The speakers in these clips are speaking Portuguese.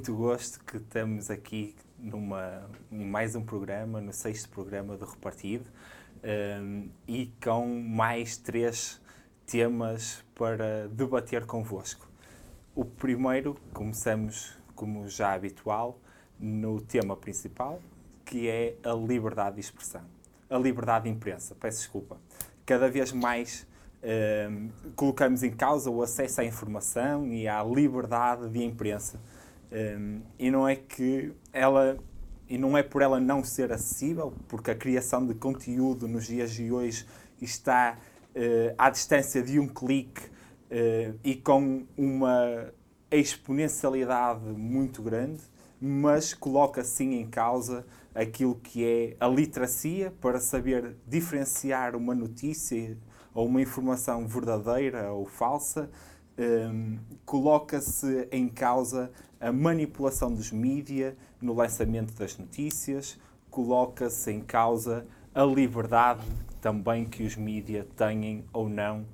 muito gosto que estamos aqui numa, em mais um programa, no sexto programa do Repartido, um, e com mais três temas para debater convosco. O primeiro, começamos, como já habitual, no tema principal, que é a liberdade de expressão. A liberdade de imprensa, peço desculpa. Cada vez mais um, colocamos em causa o acesso à informação e à liberdade de imprensa. Um, e não é que ela e não é por ela não ser acessível, porque a criação de conteúdo nos dias de hoje está uh, à distância de um clique uh, e com uma exponencialidade muito grande, mas coloca sim em causa aquilo que é a literacia para saber diferenciar uma notícia ou uma informação verdadeira ou falsa, um, coloca-se em causa a manipulação dos mídias no lançamento das notícias, coloca-se em causa a liberdade também que os mídias têm ou não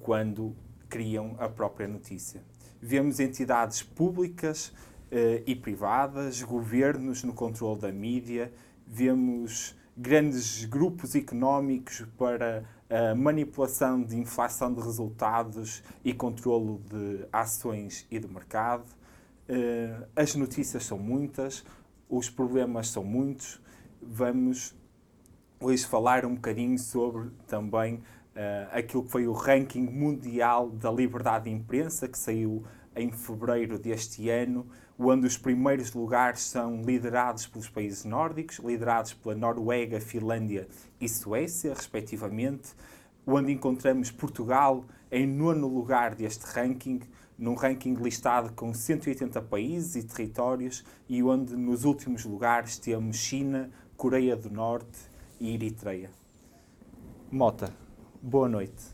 quando criam a própria notícia. Vemos entidades públicas eh, e privadas, governos no controle da mídia, vemos grandes grupos económicos para a manipulação de inflação de resultados e controlo de ações e de mercado. Eh, as notícias são muitas, os problemas são muitos. Vamos hoje falar um bocadinho sobre também uh, aquilo que foi o ranking mundial da liberdade de imprensa, que saiu em fevereiro deste ano, onde os primeiros lugares são liderados pelos países nórdicos, liderados pela Noruega, Finlândia e Suécia, respectivamente, onde encontramos Portugal em nono lugar deste ranking, num ranking listado com 180 países e territórios, e onde nos últimos lugares temos China, Coreia do Norte e Eritreia. Mota, boa noite.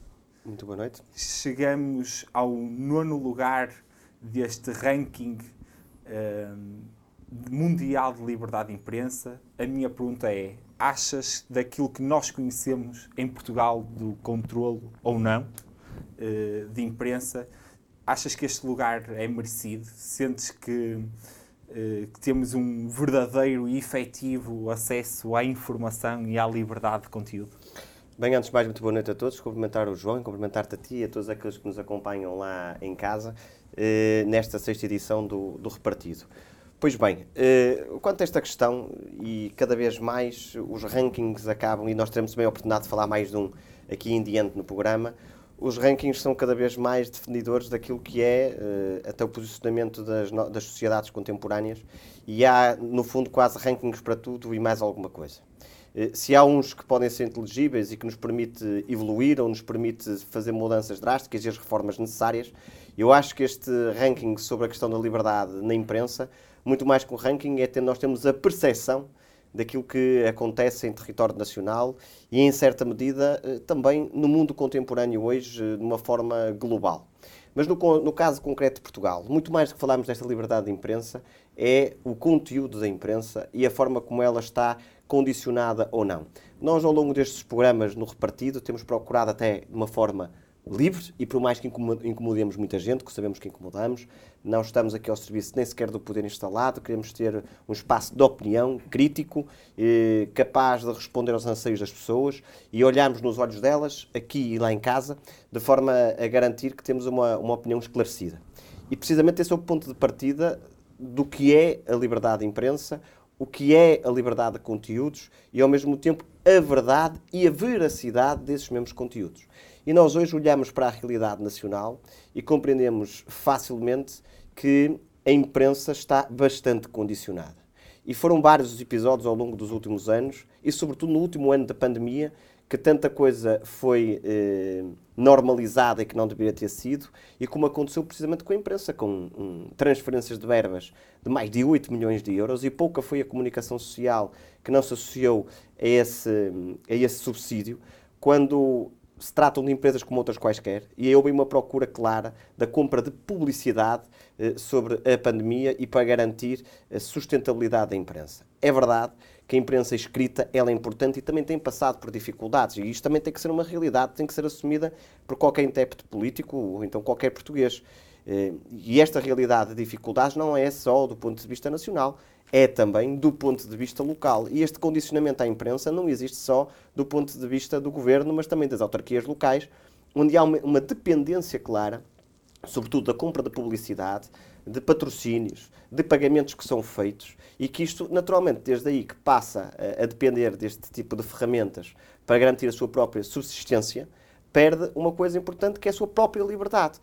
Muito boa noite. Chegamos ao nono lugar deste ranking um, mundial de liberdade de imprensa. A minha pergunta é: achas daquilo que nós conhecemos em Portugal do controlo ou não uh, de imprensa? Achas que este lugar é merecido? Sentes que, uh, que temos um verdadeiro e efetivo acesso à informação e à liberdade de conteúdo? Bem, antes de mais, muito boa noite a todos. Cumprimentar o João, cumprimentar-te a ti e a todos aqueles que nos acompanham lá em casa. Eh, nesta sexta edição do, do Repartido. Pois bem, eh, quanto a esta questão, e cada vez mais os rankings acabam, e nós teremos também a oportunidade de falar mais de um aqui em diante no programa, os rankings são cada vez mais definidores daquilo que é uh, até o posicionamento das, das, sociedades contemporâneas e há, no fundo, quase rankings para tudo e mais alguma coisa. Uh, se há uns que podem ser inteligíveis e que nos permite evoluir ou nos permite fazer mudanças drásticas e as reformas necessárias, eu acho que este ranking sobre a questão da liberdade na imprensa, muito mais que um ranking, é ter, nós temos a percepção daquilo que acontece em território nacional e, em certa medida, eh, também no mundo contemporâneo hoje, eh, de uma forma global. Mas no, no, caso concreto de Portugal, muito mais do que falarmos desta liberdade de imprensa, é o conteúdo da imprensa e a forma como ela está condicionada ou não. Nós, ao longo destes programas no Repartido, temos procurado até de uma forma livre e por mais que incomodemos muita gente, que sabemos que incomodamos, não estamos aqui ao serviço nem sequer do poder instalado, queremos ter um espaço de opinião crítico, eh, capaz de responder aos anseios das pessoas e olharmos nos olhos delas, aqui e lá em casa, de forma a garantir que temos uma, uma opinião esclarecida. E precisamente esse é o ponto de partida do que é a liberdade de imprensa, o que é a liberdade de conteúdos e, ao mesmo tempo, a verdade e a veracidade desses mesmos conteúdos. E nós hoje olhamos para a realidade nacional e compreendemos facilmente que a imprensa está bastante condicionada. E foram vários os episódios ao longo dos últimos anos, e sobretudo no último ano da pandemia, que tanta coisa foi eh, normalizada e que não deveria ter sido, e como aconteceu precisamente com a imprensa, com um, transferências de verbas de mais de 8 milhões de euros, e pouca foi a comunicação social que não se associou a esse, a esse subsídio, quando se tratam de empresas como outras quaisquer e houve uma procura clara da compra de publicidade eh, sobre a pandemia e para garantir a sustentabilidade da imprensa. É verdade que a imprensa escrita ela é importante e também tem passado por dificuldades e isto também tem que ser uma realidade, tem que ser assumida por qualquer intérprete político ou então qualquer português. E esta realidade de dificuldades não é só do ponto de vista nacional, é também do ponto de vista local. E este condicionamento à imprensa não existe só do ponto de vista do governo, mas também das autarquias locais, onde há uma, dependência clara, sobretudo da compra de publicidade, de patrocínios, de pagamentos que são feitos e que isto, naturalmente, desde aí que passa a depender deste tipo de ferramentas para garantir a sua própria subsistência, perde uma coisa importante que é a sua própria liberdade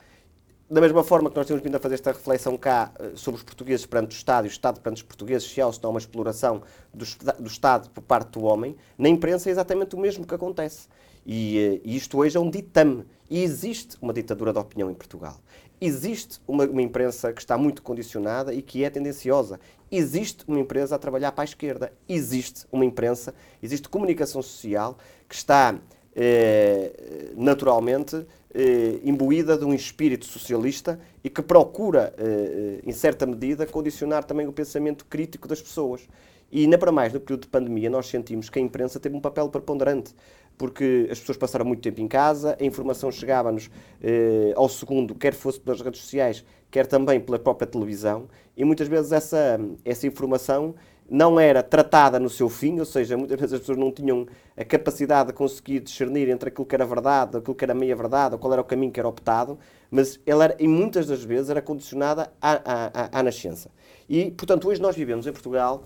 da mesma forma que nós temos vindo a fazer esta reflexão cá eh, sobre os portugueses perante o Estado e o Estado perante os portugueses, se há ou se não uma exploração do, do, Estado por parte do homem, na imprensa é exatamente o mesmo que acontece. E, eh, e isto hoje é um ditame. E existe uma ditadura da opinião em Portugal. Existe uma, uma, imprensa que está muito condicionada e que é tendenciosa. Existe uma empresa a trabalhar para a esquerda. Existe uma imprensa, existe comunicação social que está eh, naturalmente eh, imbuída de um espírito socialista e que procura, eh, em certa medida, condicionar também o pensamento crítico das pessoas. E, ainda para mais, no período de pandemia, nós sentimos que a imprensa teve um papel preponderante, porque as pessoas passaram muito tempo em casa, a informação chegava-nos eh, ao segundo, quer fosse pelas redes sociais, quer também pela própria televisão, e muitas vezes essa, essa informação não era tratada no seu fim, ou seja, muitas vezes as pessoas não tinham a capacidade de conseguir discernir entre aquilo que era verdade, aquilo que era meia verdade, ou qual era o caminho que era optado, mas ela era, e muitas das vezes era condicionada à, à, à nascença. E, portanto, hoje nós vivemos em Portugal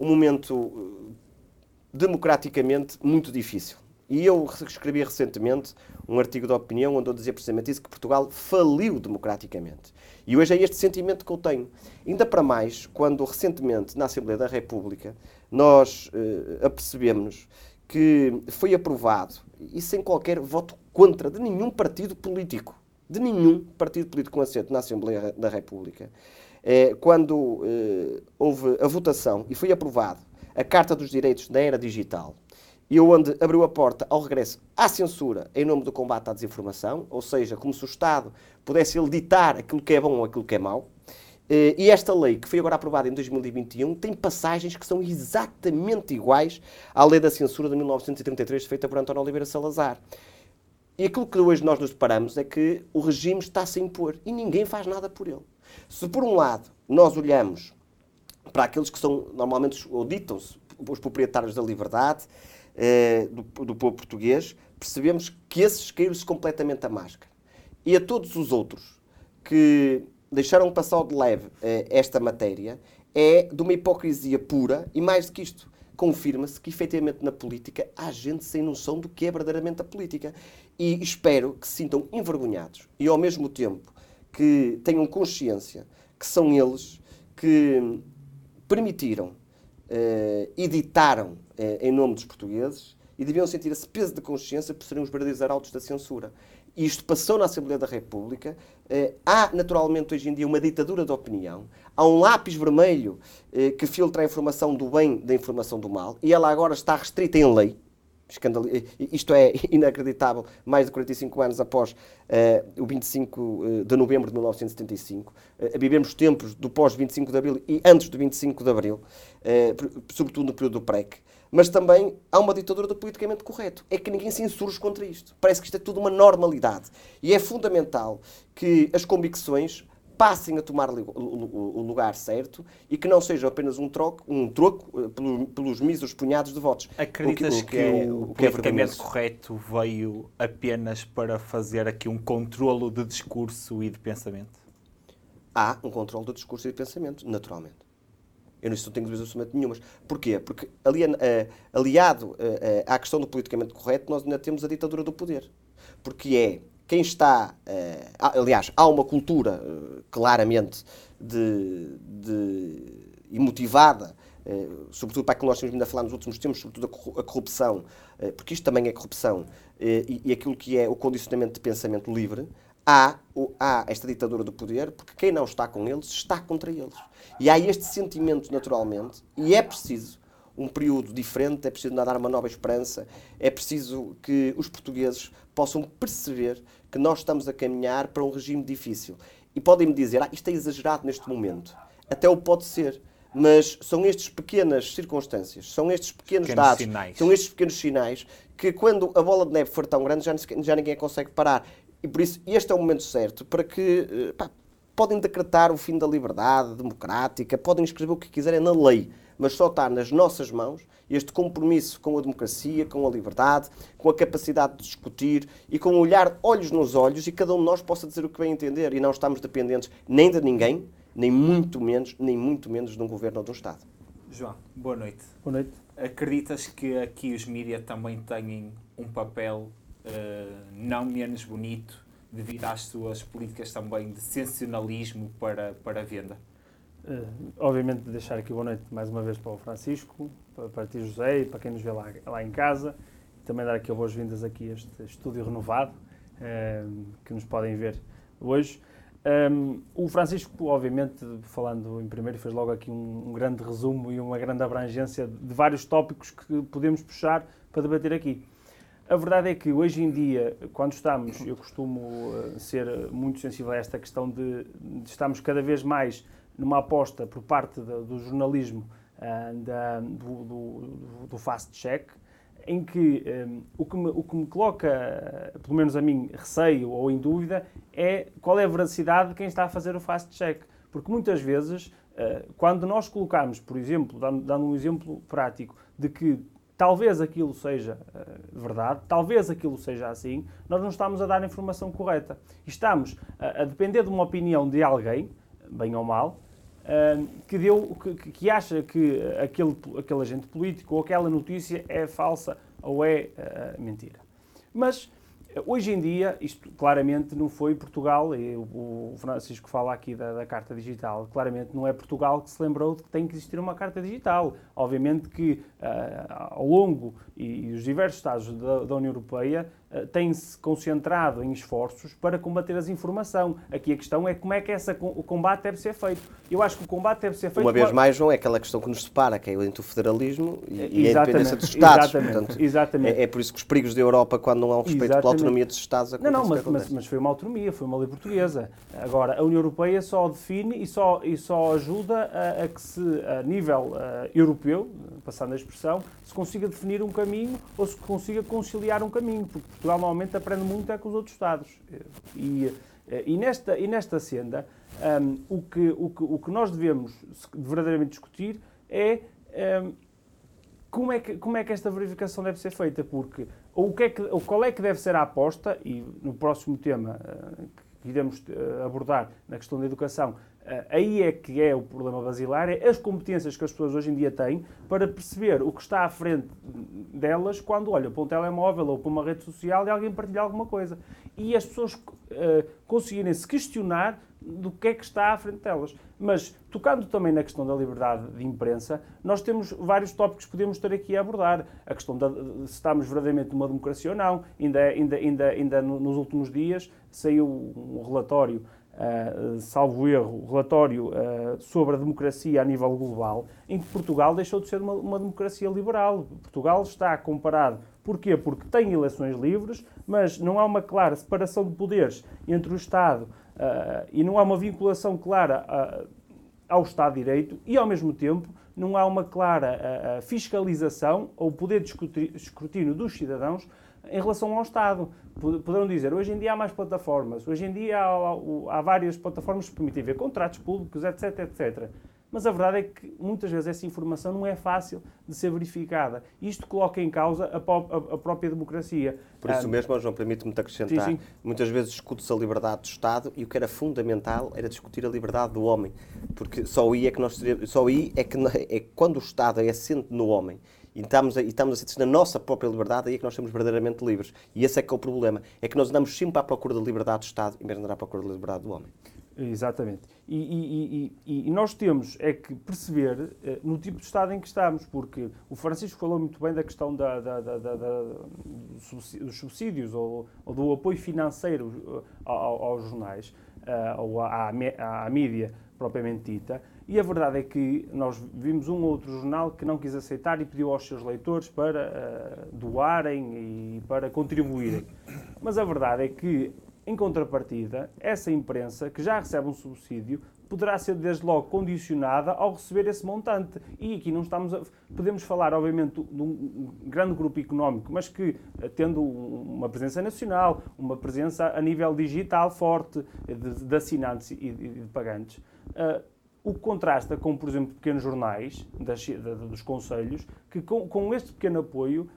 um momento eh, democraticamente muito difícil. E eu escrevi recentemente um artigo de opinião onde eu dizia precisamente isso, que Portugal faliu democraticamente. E hoje é este sentimento que eu tenho. Ainda para mais, quando recentemente, na Assembleia da República, nós eh, apercebemos que foi aprovado, e sem qualquer voto contra de nenhum partido político, de nenhum partido político com assento na Assembleia da República, eh, quando eh, houve a votação e foi aprovado a Carta dos Direitos da Era Digital, e onde abriu a porta ao regresso à censura em nome do combate à desinformação, ou seja, como se o Estado pudesse ele ditar aquilo que é bom ou aquilo que é mau. Eh, e esta lei, que foi agora aprovada em 2021, tem passagens que são exatamente iguais à lei da censura de 1933, feita por António Oliveira Salazar. E aquilo que hoje nós nos deparamos é que o regime está -se a impor e ninguém faz nada por ele. Se, por um lado, nós olhamos para aqueles que são normalmente, ou ditam-se, os proprietários da liberdade, eh, do, do povo português, percebemos que esses caíram-se completamente a máscara. E a todos os outros que deixaram passar de leve eh, esta matéria, é de uma hipocrisia pura e mais do que isto. Confirma-se que, efetivamente, na política há gente sem noção do que é verdadeiramente a política. E espero que se sintam envergonhados e, ao mesmo tempo, que tenham consciência que são eles que permitiram, eh, editaram eh, em nome dos portugueses e deviam sentir esse peso de consciência por serem os verdadeiros arautos da censura. Isto passou na Assembleia da República. Eh, há, naturalmente, hoje em dia uma ditadura da opinião. Há um lápis vermelho que filtra a informação do bem da informação do mal. E ela agora está restrita em lei. Escandal... Isto é inacreditável, mais de 45 anos após uh, o 25 de novembro de 1975. Uh, vivemos tempos do pós-25 de abril e antes do 25 de abril, uh, sobretudo no período do PREC mas também há uma ditadura do politicamente correto. É que ninguém se insurge contra isto. Parece que isto é tudo uma normalidade. E é fundamental que as convicções passem a tomar o lugar certo e que não seja apenas um troco, um troco eh, pelos míseros punhados de votos. Acreditas o que, o que, é, o, o que é politicamente correto veio apenas para fazer aqui um controlo de discurso e de pensamento? Há um controle de discurso e de pensamento, naturalmente. Eu não tenho dúvidas absolutamente nenhumas. Porquê? Porque uh, aliado uh, à questão do politicamente correto, nós ainda temos a ditadura do poder. Porque é quem está. Aliás, há uma cultura claramente de, de, e motivada, sobretudo para aquilo que nós temos vindo a falar nos últimos tempos, sobretudo a corrupção, porque isto também é corrupção, e aquilo que é o condicionamento de pensamento livre há, há esta ditadura do poder, porque quem não está com eles está contra eles. E há este sentimento naturalmente, e é preciso um período diferente, é preciso dar uma nova esperança, é preciso que os portugueses possam perceber que nós estamos a caminhar para um regime difícil. E podem-me dizer, ah, isto é exagerado neste momento. Até o pode ser. Mas são estas pequenas circunstâncias, são estes pequenos, pequenos dados, sinais. são estes pequenos sinais que quando a bola de neve for tão grande já, já ninguém consegue parar. E por isso, este é o momento certo para que eh, pá, podem decretar o fim da liberdade democrática, podem escrever o que quiserem na lei, mas só está nas nossas mãos este compromisso com a democracia, com a liberdade, com a capacidade de discutir e com olhar olhos nos olhos e cada um de nós possa dizer o que bem entender e não estamos dependentes nem de ninguém, nem muito menos, nem muito menos de um governo ou de um Estado. João, boa noite. Boa noite. Acreditas que aqui os mídias também têm um papel não menos bonito devido às suas políticas também de sensacionalismo para, para a venda? Uh, obviamente deixar aqui boa noite mais uma vez para o Francisco, para, para ti José e para quem nos vê lá, lá em casa. Também dar aqui boas-vindas aqui a este estúdio renovado uh, que nos podem ver hoje. Um, o Francisco, obviamente, falando em primeiro, fez logo aqui um, um, grande resumo e uma grande abrangência de vários tópicos que podemos puxar para debater aqui. A verdade é que hoje em dia, quando estamos, eu costumo uh, ser muito sensível a esta questão de, de estamos cada vez mais numa aposta por parte do, do jornalismo uh, da, do, do, do fast-check, em que um, o, que me, o que me coloca, pelo menos a mim, receio ou em dúvida, é qual é a veracidade de quem está a fazer o fast-check. Porque muitas vezes, uh, quando nós colocamos, por exemplo, dando, dando, um exemplo prático, de que talvez aquilo seja uh, verdade, talvez aquilo seja assim, nós não estamos a dar a informação correta. Estamos a, depender de uma opinião de alguém, bem ou mal, que, deu, que, que, acha que aquele, aquele agente político ou aquela notícia é falsa ou é uh, mentira. Mas hoje em dia, isto claramente não foi Portugal, e o Francisco fala aqui da, da, carta digital, claramente não é Portugal que se lembrou de que tem que existir uma carta digital. Obviamente que uh, ao longo e, e os diversos Estados da, da União Europeia uh, têm-se concentrado em esforços para combater a desinformação. Aqui a questão é como é que essa, o combate deve ser feito. Eu acho que o combate deve ser feito... Uma vez mais, João, é aquela questão que nos separa, que é entre o federalismo e, e a independência dos Estados. Exatamente, Portanto, exatamente. É, é, por isso que os perigos da Europa, quando não há um respeito exatamente. pela autonomia dos Estados, Não, não, mas, mas, mas, foi uma autonomia, foi uma lei portuguesa. Agora, a União Europeia só define e só, e só ajuda a, a que se, a nível uh, europeu, passando a expressão, se consiga definir um caminho ou se consiga conciliar um caminho, porque Portugal normalmente aprende muito é com os outros Estados. E, e nesta, e nesta senda, um, o, que, o, que, o que nós devemos verdadeiramente discutir é um, como, é que, como é que esta verificação deve ser feita, porque ou, o que é que, ou qual é que deve ser a aposta, e no próximo tema uh, que iremos uh, abordar na questão da educação, eh, aí é que é o problema basilar, é as competências que as pessoas hoje em dia têm para perceber o que está à frente delas quando olham para um telemóvel ou para uma rede social e alguém partilha alguma coisa. E as pessoas uh, conseguirem se questionar do que é que está à frente delas. Mas, tocando também na questão da liberdade de imprensa, nós temos vários tópicos que podemos ter aqui a abordar. A questão de, se estamos verdadeiramente numa democracia ou não. Ainda, ainda, ainda, ainda nos últimos dias saiu um relatório Uh, salvo erro, relatório uh, sobre a democracia a nível global, em que Portugal deixou de ser uma, uma, democracia liberal. Portugal está comparado. Porquê? Porque tem eleições livres, mas não há uma clara separação de poderes entre o Estado uh, e não há uma vinculação clara ao Estado de Direito e, ao mesmo tempo, não há uma clara fiscalização ou poder de escrutínio dos cidadãos em relação ao Estado. Poderão dizer, hoje em dia há mais plataformas, hoje em dia há, há várias plataformas que permitem ver contratos públicos, etc, etc. Mas a verdade é que muitas vezes essa informação não é fácil de ser verificada. Isto coloca em causa a, a, a própria democracia. Por isso ah, mesmo, João, permite-me acrescentar. Sim, sim. Muitas vezes discute-se a liberdade do Estado e o que era fundamental era discutir a liberdade do homem. Porque só aí é que nós só aí é que é quando o Estado é assente no homem e estamos, a, e estamos a sentir na nossa própria liberdade, aí é que nós somos verdadeiramente livres. E esse é que é o problema. É que nós andamos sempre à procura da liberdade do Estado, em vez de andar à procura da liberdade do homem. Exatamente. E, e, e, e, nós temos é que perceber eh, no tipo de Estado em que estamos, porque o Francisco falou muito bem da questão da, da, da, dos subsídios ou, ou, do apoio financeiro eh, aos, aos jornais uh, ou à, à, à mídia propriamente dita. E a verdade é que nós vimos um ou outro jornal que não quis aceitar e pediu aos seus leitores para uh, doarem e para contribuírem. Mas a verdade é que em contrapartida, essa imprensa, que já recebe um subsídio, poderá ser desde logo condicionada ao receber esse montante. E aqui não estamos a, podemos falar, obviamente, de um grande grupo económico, mas que, eh, tendo uma presença nacional, uma presença a nível digital forte, de, de assinantes e de pagantes, uh, o que contrasta com, por exemplo, pequenos jornais das, dos conselhos, que com, com este pequeno apoio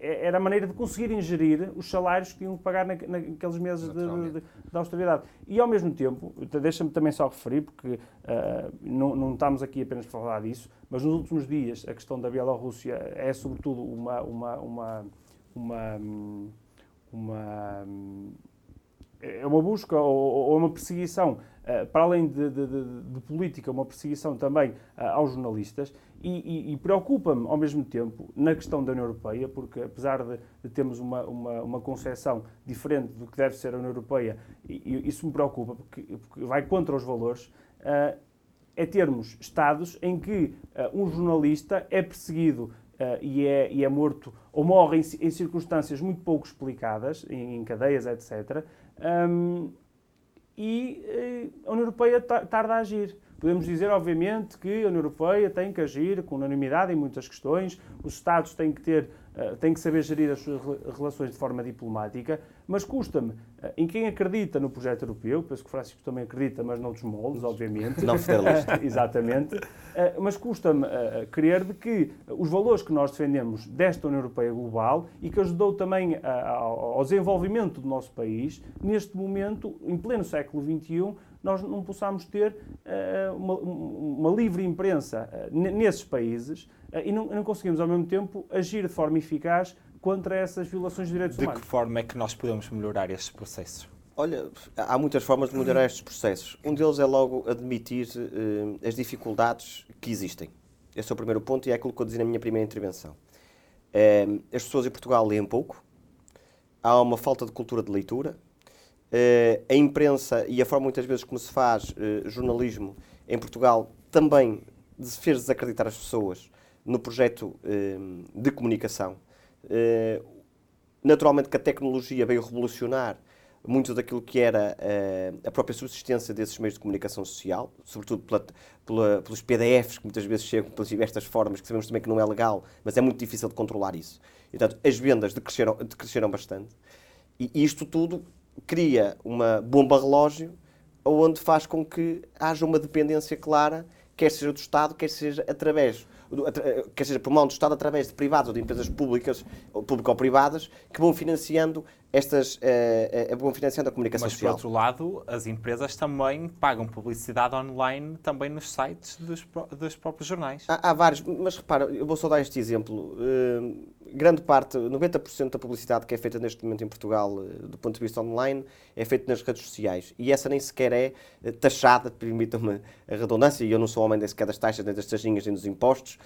era a maneira de conseguirem gerir os salários que tinham que pagar naqueles meses de, de, de, austeridade. E, ao mesmo tempo, deixa-me também só referir, porque uh, não, não, estamos aqui apenas para falar disso, mas nos últimos dias a questão da Bielorrússia é, sobretudo, uma, uma, uma, uma, uma é uma busca ou, ou uma perseguição, para além de, de, de, de, política, uma perseguição também uh, aos jornalistas e, e, e preocupa-me ao mesmo tempo na questão da União Europeia, porque apesar de, termos uma, uma, uma concepção diferente do que deve ser a União Europeia, e, isso me preocupa porque, porque vai contra os valores, uh, é termos Estados em que um jornalista é perseguido Uh, e, é, e, é, morto ou morre em, em circunstâncias muito pouco explicadas, em, em cadeias, etc. Um, e uh, a União Europeia tarda a agir. Podemos dizer, obviamente, que a União Europeia tem que agir com unanimidade em muitas questões, os Estados têm que ter eh, tem que saber gerir as suas relações de forma diplomática, mas custa-me, eh, em quem acredita no projeto europeu, penso que o Francisco também acredita, mas noutros moldes, obviamente. Não federalista. Exatamente. Eh, mas custa-me crer de que os valores que nós defendemos desta União Europeia global e que ajudou também ao desenvolvimento do nosso país, neste momento, em pleno século XXI, nós não possamos ter uma, uma livre imprensa nesses países e não, não conseguimos, ao mesmo tempo, agir de forma eficaz contra essas violações de direitos de humanos. De que forma é que nós podemos melhorar estes processos? Olha, há muitas formas de melhorar estes processos. Um deles é logo admitir uh, as dificuldades que existem. Esse é o primeiro ponto e é aquilo que eu dizia na minha primeira intervenção. Uh, as pessoas em Portugal leem pouco, há uma falta de cultura de leitura, uh, a imprensa e a forma muitas vezes como se faz jornalismo em Portugal também fez desacreditar as pessoas no projeto eh, de comunicação. Naturalmente que a tecnologia veio revolucionar muito daquilo que era a própria subsistência desses meios de comunicação social, sobretudo pela, pela, pelos PDFs que muitas vezes chegam pelas diversas formas, que sabemos também que não é legal, mas é muito difícil de controlar isso. Portanto, as vendas decresceram, decresceram bastante. E isto tudo cria uma bomba relógio onde faz com que haja uma dependência clara, quer seja do Estado, quer seja através quer seja, por mão do Estado através de privados ou de empresas públicas, público ou privadas, que vão financiando estas eh, eh, financiando a comunicação Mas, social. Mas, por outro lado, as empresas também pagam publicidade online também nos sites dos, dos próprios jornais. Há, há, vários, mas repara, eu vou só dar este exemplo. Uh, grande parte, 90% da publicidade que é feita neste momento em Portugal, uh, do ponto de vista online, é feita nas redes sociais. E essa nem sequer é uh, taxada, permitam-me a redundância, e eu não sou homem nem sequer das taxas, nem das taxinhas, nem dos impostos,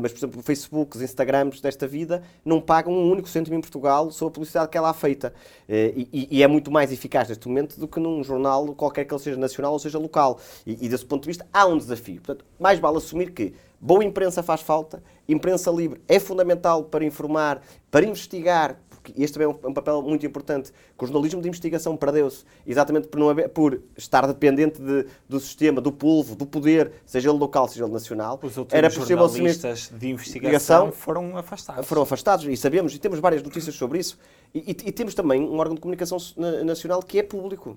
mas, por exemplo, Facebook, os Instagrams desta vida não pagam um único cêntimo em Portugal sobre a publicidade que ela há feita. Eh, e, e, é muito mais eficaz neste momento do que num jornal qualquer que ele seja nacional ou seja local. E, e desse ponto de vista há um desafio. Portanto, mais vale assumir que boa imprensa faz falta, imprensa livre é fundamental para informar, para investigar, este também é um, papel muito importante, que o jornalismo de investigação perdeu-se, exatamente por, não haver, por estar dependente de, do sistema, do polvo, do poder, seja ele local, seja ele nacional. Os Era possível jornalistas de investigação foram afastados. Foram afastados, e sabemos, e temos várias notícias sobre isso. E, e, e temos também um órgão de comunicação nacional que é público.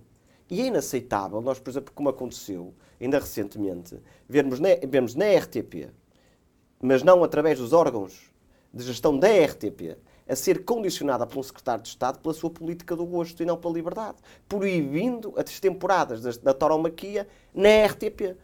E é inaceitável nós, por exemplo, como aconteceu ainda recentemente, vermos na, vermos na RTP, mas não através dos órgãos de gestão da RTP, a ser condicionada por um secretário de Estado pela sua política do gosto e não pela liberdade, proibindo as temporadas da, da tauromaquia na RTP.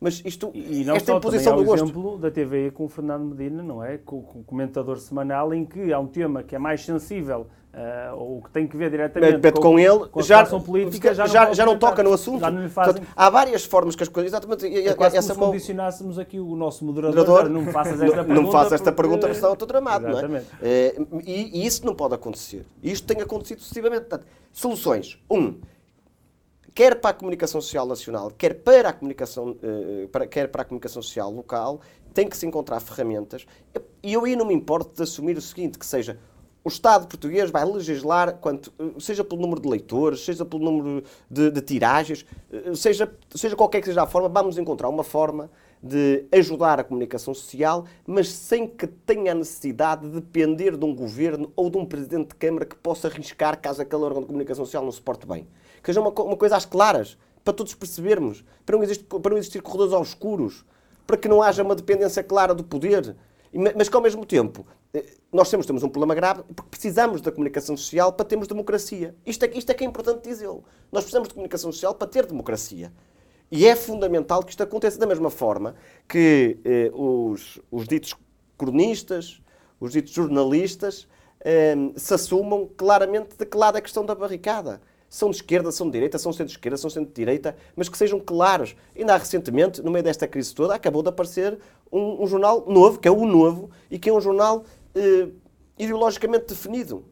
Mas isto, e não esta só, imposição do gosto. exemplo da TV com o Fernando Medina, não é? Com, com o comentador semanal, em que há um tema que é mais sensível Uh, ou que tem que ver diretamente com, com, ele, com a já, política, já, já, não, já não toca no assunto. Já não lhe fazem... Portanto, há várias formas que as coisas. Exatamente. É quase essa como se condicionássemos aqui o nosso moderador. moderador não me faças esta pergunta. Não me faças esta pergunta, porque senão estou tramado. Não é? Eh, e, e, isso não pode acontecer. Isto tem acontecido sucessivamente. Portanto, soluções. Um, quer para a comunicação social nacional, quer para a comunicação, uh, para, quer para a comunicação social local, tem que se encontrar ferramentas. E eu aí não me importo de assumir o seguinte, que seja o Estado português vai legislar, quanto, seja pelo número de leitores, seja pelo número de, de tiragens, seja, seja qualquer que seja a forma, vamos encontrar uma forma de ajudar a comunicação social, mas sem que tenha a necessidade de depender de um governo ou de um presidente de Câmara que possa arriscar caso aquele órgão de comunicação social não se porte bem. Que seja uma, uma coisa às claras, para todos percebermos, para não, existir, para não existir corredores obscuros, para que não haja uma dependência clara do poder, mas que ao mesmo tempo eh, nós temos, temos um problema grave porque precisamos da comunicação social para termos democracia. Isto é, isto é que é importante dizê-lo. Nós precisamos de comunicação social para ter democracia. E é fundamental que isto aconteça da mesma forma que eh, os, os ditos cronistas, os ditos jornalistas, eh, se assumam claramente de que lado é a questão da barricada. São de esquerda, são de direita, são centro-esquerda, são centro-direita, mas que sejam claros. Ainda recentemente, no meio desta crise toda, acabou de aparecer um, um jornal novo, que é o Novo, e que é um jornal eh, ideologicamente definido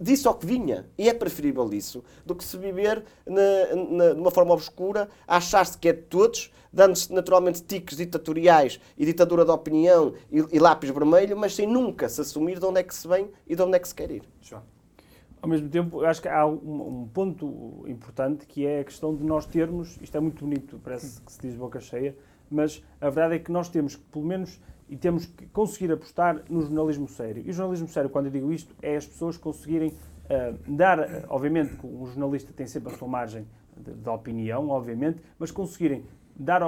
disso ao que vinha. E é preferível isso do que se viver na, na, de uma forma obscura, achar-se que é de todos, dando-se naturalmente tiques ditatoriais e ditadura da opinião e, e, lápis vermelho, mas sem nunca se assumir de onde é que se vem e de onde é que se quer ir. João. Ao mesmo tempo, acho que há um, um, ponto importante que é a questão de nós termos, isto é muito bonito, parece que se diz boca cheia, mas a verdade é que nós temos que, pelo menos, e temos que conseguir apostar no jornalismo sério. E o jornalismo sério, quando eu digo isto, é as pessoas conseguirem uh, dar, uh, obviamente, que um jornalista tem sempre a sua margem de, de opinião, obviamente, mas conseguirem dar,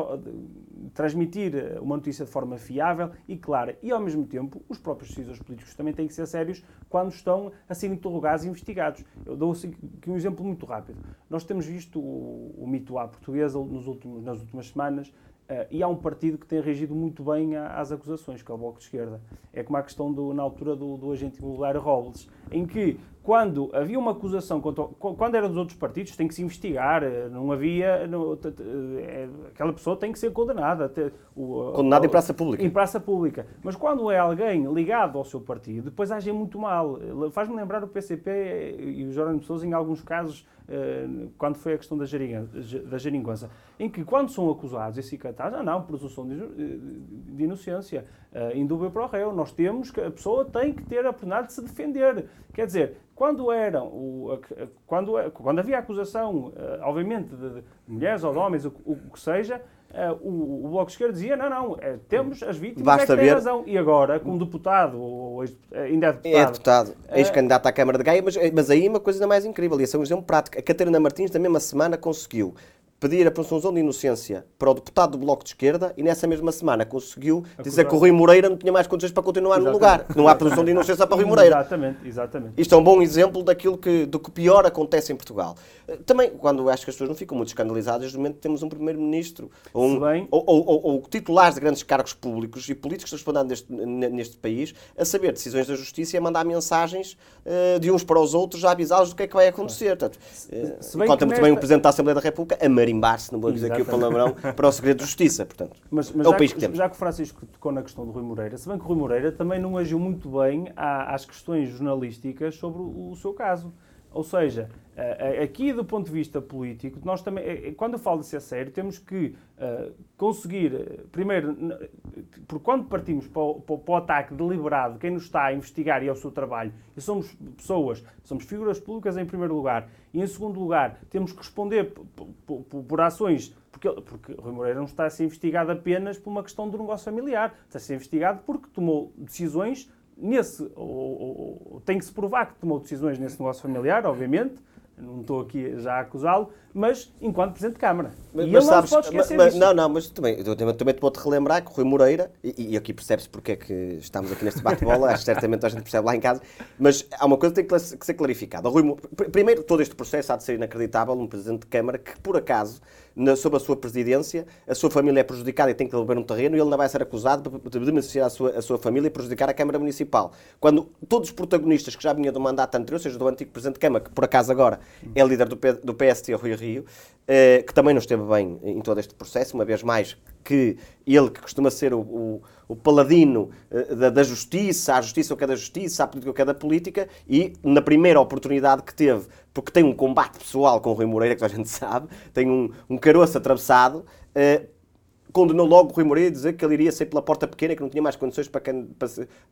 transmitir uma notícia de forma fiável e clara. E, ao mesmo tempo, os próprios decisores políticos também têm que ser sérios quando estão a ser interrogados e investigados. Eu dou assim, aqui um exemplo muito rápido. Nós temos visto o, o mito à portuguesa nos últimos, nas últimas semanas Uh, e há um partido que tem reagido muito bem às acusações, que é o Bloco de Esquerda. É como a questão do, na altura do, do agente imobiliário Robles, em que quando havia uma acusação, contra, quando era dos outros partidos, tem que se investigar, eh, não havia. Não, é, aquela pessoa tem que ser condenada. Condenada em praça pública. Em praça pública. Mas quando é alguém ligado ao seu partido, depois agem muito mal. Faz-me lembrar o PCP e o Jorge Pessoas em alguns casos, eh, quando foi a questão da, da geringonça, em que quando são acusados e cicatados, ah não, presunção de, de inocência, uh, indúbio para o réu. Nós temos que a pessoa tem que ter a oportunidade de se defender. Quer dizer, quando eram, o, quando, quando havia acusação, uh, obviamente, de, de, mulheres ou de homens, o, o que seja, Uh, o, o Bloco de Esquerda dizia, não, não, é, temos as vítimas Basta é que ver... razão. E agora, como deputado, ou, ou ainda é deputado... É deputado, ex-candidato à Câmara de Gaia, mas, mas aí uma coisa ainda mais incrível, e esse é um exemplo prático. A Catarina Martins, na mesma semana, conseguiu pedir a presunção de inocência para o deputado do Bloco de Esquerda e nessa mesma semana conseguiu Acusar. dizer que o Rui Moreira não tinha mais condições para continuar exatamente. no lugar. Não há presunção de inocência para o Rui Moreira. Exatamente, exatamente. Isto é um bom exemplo daquilo que, do que pior acontece em Portugal. Também, quando acho que as pessoas não ficam muito escandalizadas, no momento temos um primeiro-ministro ou, um, ou, ou, ou, titulares de grandes cargos públicos e políticos respondendo neste, neste país a saber decisões da justiça e a mandar mensagens uh, de uns para os outros a avisá-los do que é que vai acontecer. Portanto, uh, conta muito bem o Presidente da Assembleia da República a marimbar-se, não vou dizer aqui o palavrão, para o segredo de justiça. Portanto, mas, mas é o país que, que temos. Já que o Francisco tocou na questão do Rui Moreira, se bem que o Rui Moreira também não agiu muito bem às questões jornalísticas sobre o, o seu caso. Ou seja, eh, eh, aqui do ponto de vista político, nós também, eh, quando eu falo de ser sério, temos que conseguir, primeiro, porque quando partimos para o, para o, ataque deliberado, quem nos está a investigar e é o seu trabalho, e somos pessoas, somos figuras públicas em primeiro lugar, e em segundo lugar, temos que responder por, por, por ações porque, porque Rui Moreira não está a ser investigado apenas por uma questão do negócio familiar, está a ser investigado porque tomou decisões nesse, ou, ou, tem que se provar que tomou decisões nesse negócio familiar, obviamente, não estou aqui já a acusá-lo, mas enquanto Presidente de Câmara. Mas, e mas ele sabes, não se pode esquecer mas, disso. Não, não, mas também, eu também, também te vou-te relembrar que Rui Moreira, e, e aqui percebes porque é que estamos aqui neste bate-bola, acho que certamente a gente percebe lá em casa, mas há uma coisa que tem que ser clarificada. Rui, primeiro, todo este processo há de ser inacreditável um Presidente de Câmara que, por acaso, na, sob a sua presidência, a sua família é prejudicada e tem que devolver um terreno e ele ainda vai ser acusado de beneficiar a sua, a sua família e prejudicar a Câmara Municipal. Quando todos os protagonistas que já vinham do mandato anterior, seja do antigo Presidente de Câmara, que por acaso agora é líder do, do PST, Rui Rio, eh, que também não esteve bem em todo este processo, uma vez mais que ele, que costuma ser o, o, o paladino uh, da, da, justiça, a justiça ou cada justiça, a política ou cada política, e na primeira oportunidade que teve, porque tem um combate pessoal com o Rui Moreira, que a gente sabe, tem um, um caroço atravessado, uh, condenou logo o Rui Moreira dizer que ele iria sair pela porta pequena, que não tinha mais condições para,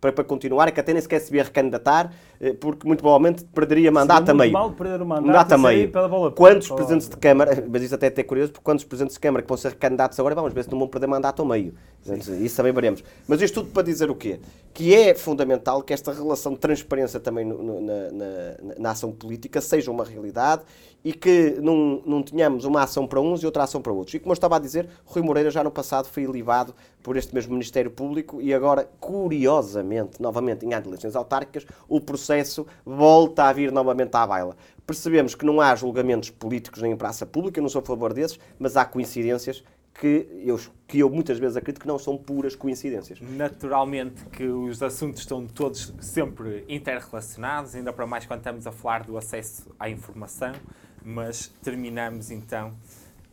para, para continuar, que até nem sequer se via recandidatar, eh, porque muito provavelmente perderia mandato a meio. mal perder o mandato, mandato a meio. Pela bola quantos pela presidentes de Câmara, mas isso até é curioso, porque quantos presidentes de Câmara que vão ser recandidatos agora, vamos ver se não vão perder mandato a meio. Sim. Isso também veremos. Mas isto tudo para dizer o quê? Que é fundamental que esta relação de transparência também no, no, na, na, na ação política seja uma realidade e que não, não tenhamos uma ação para uns e outra ação para outros. E como eu estava a dizer, Rui Moreira já no passado foi ilibado por este mesmo Ministério Público e agora, curiosamente, novamente em eleições autárquicas, o processo volta a vir novamente à baila. Percebemos que não há julgamentos políticos nem em praça pública, eu não sou a favor desses, mas há coincidências que eu, que eu muitas vezes acredito que não são puras coincidências. Naturalmente que os assuntos estão todos sempre interrelacionados, ainda para mais quando estamos a falar do acesso à informação mas terminamos então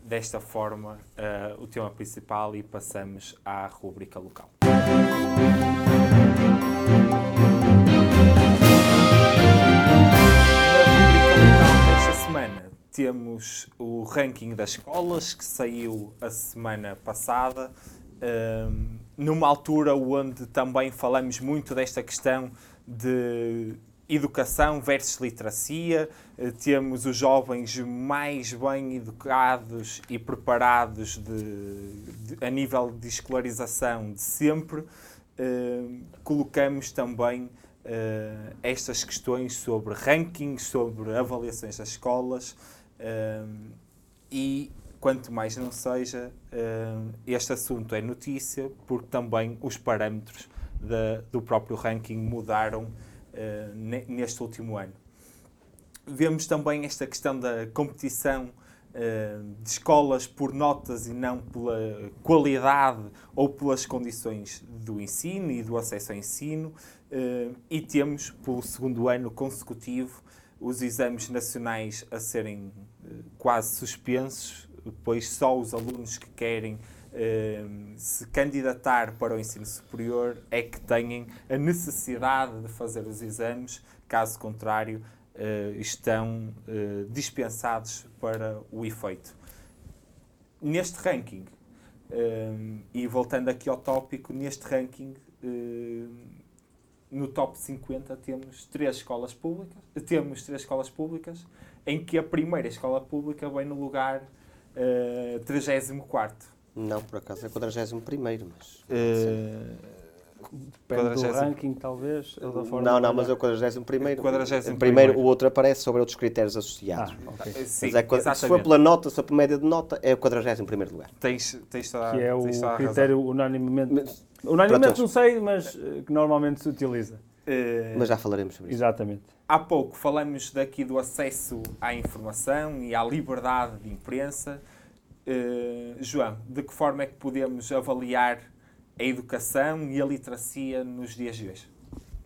desta forma uh, o tema principal e passamos à rubrica local. semana temos o ranking das escolas que saiu a semana passada, ehm, numa altura onde também falamos muito desta questão de educação versus literacia. Eh, temos os jovens mais bem educados e preparados de, de, a nível de escolarização de sempre. Uh, colocamos também uh, estas questões sobre rankings, sobre avaliações das escolas e, quanto mais não seja, este assunto é notícia porque também os parâmetros do próprio ranking mudaram neste último ano. Vemos também esta questão da competição uh, de escolas por notas e não pela qualidade ou pelas condições do ensino e do acesso ao ensino. Uh, e temos, pelo segundo ano consecutivo, os exames nacionais a serem quase suspensos, pois só os alunos que querem Se candidatar para o ensino superior é que têm a necessidade de fazer os exames, caso contrário, uh, estão uh, dispensados para o efeito. Neste ranking, ehm, e voltando aqui ao tópico, neste ranking, no top 50 temos três escolas públicas, temos três escolas públicas, em que a primeira escola pública vem no lugar uh, 34 não, por acaso é 41 mas. Uh, Depende do ranking, talvez. Da forma não, não, mas é o 41 primeiro. primeiro, o outro aparece sobre outros critérios associados. Ah, okay. Sim, mas é, se for pela nota, se for por média de nota, é o 41 primeiro lugar. Tens, tens toda, que é o critério unanimemente. Mas, unanimemente não sei, mas eh, que normalmente se utiliza. Uh, mas já falaremos sobre isso. Exatamente. Há pouco falamos daqui do acesso à informação e à liberdade de imprensa. Uh, João, de que forma é que podemos avaliar a educação e a literacia nos dias de hoje?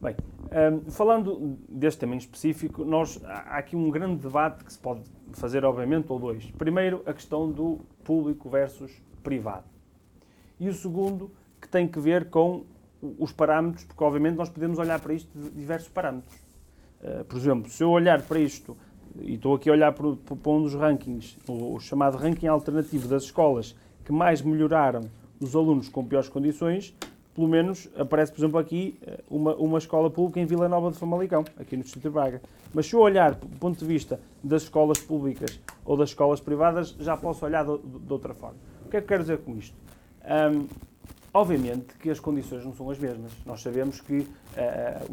Bem, um, ehm, falando deste tema em específico, nós, há aqui um grande debate que se pode fazer, obviamente, ou dois. Primeiro, a questão do público versus privado. E o segundo, que tem que ver com os parâmetros, porque, obviamente, nós podemos olhar para isto de diversos parâmetros. Uh, por exemplo, se eu olhar para isto e estou aqui a olhar para, para um dos rankings, o, o, chamado ranking alternativo das escolas que mais melhoraram os alunos com piores condições, pelo menos aparece, por exemplo, aqui eh, uma, uma escola pública em Vila Nova de Famalicão, aqui no Distrito de Braga. Mas se eu olhar do ponto de vista das escolas públicas ou das escolas privadas, já posso olhar de, de outra forma. O que é que quero dizer com isto? Um, obviamente que as condições não são as mesmas. Nós sabemos que uh,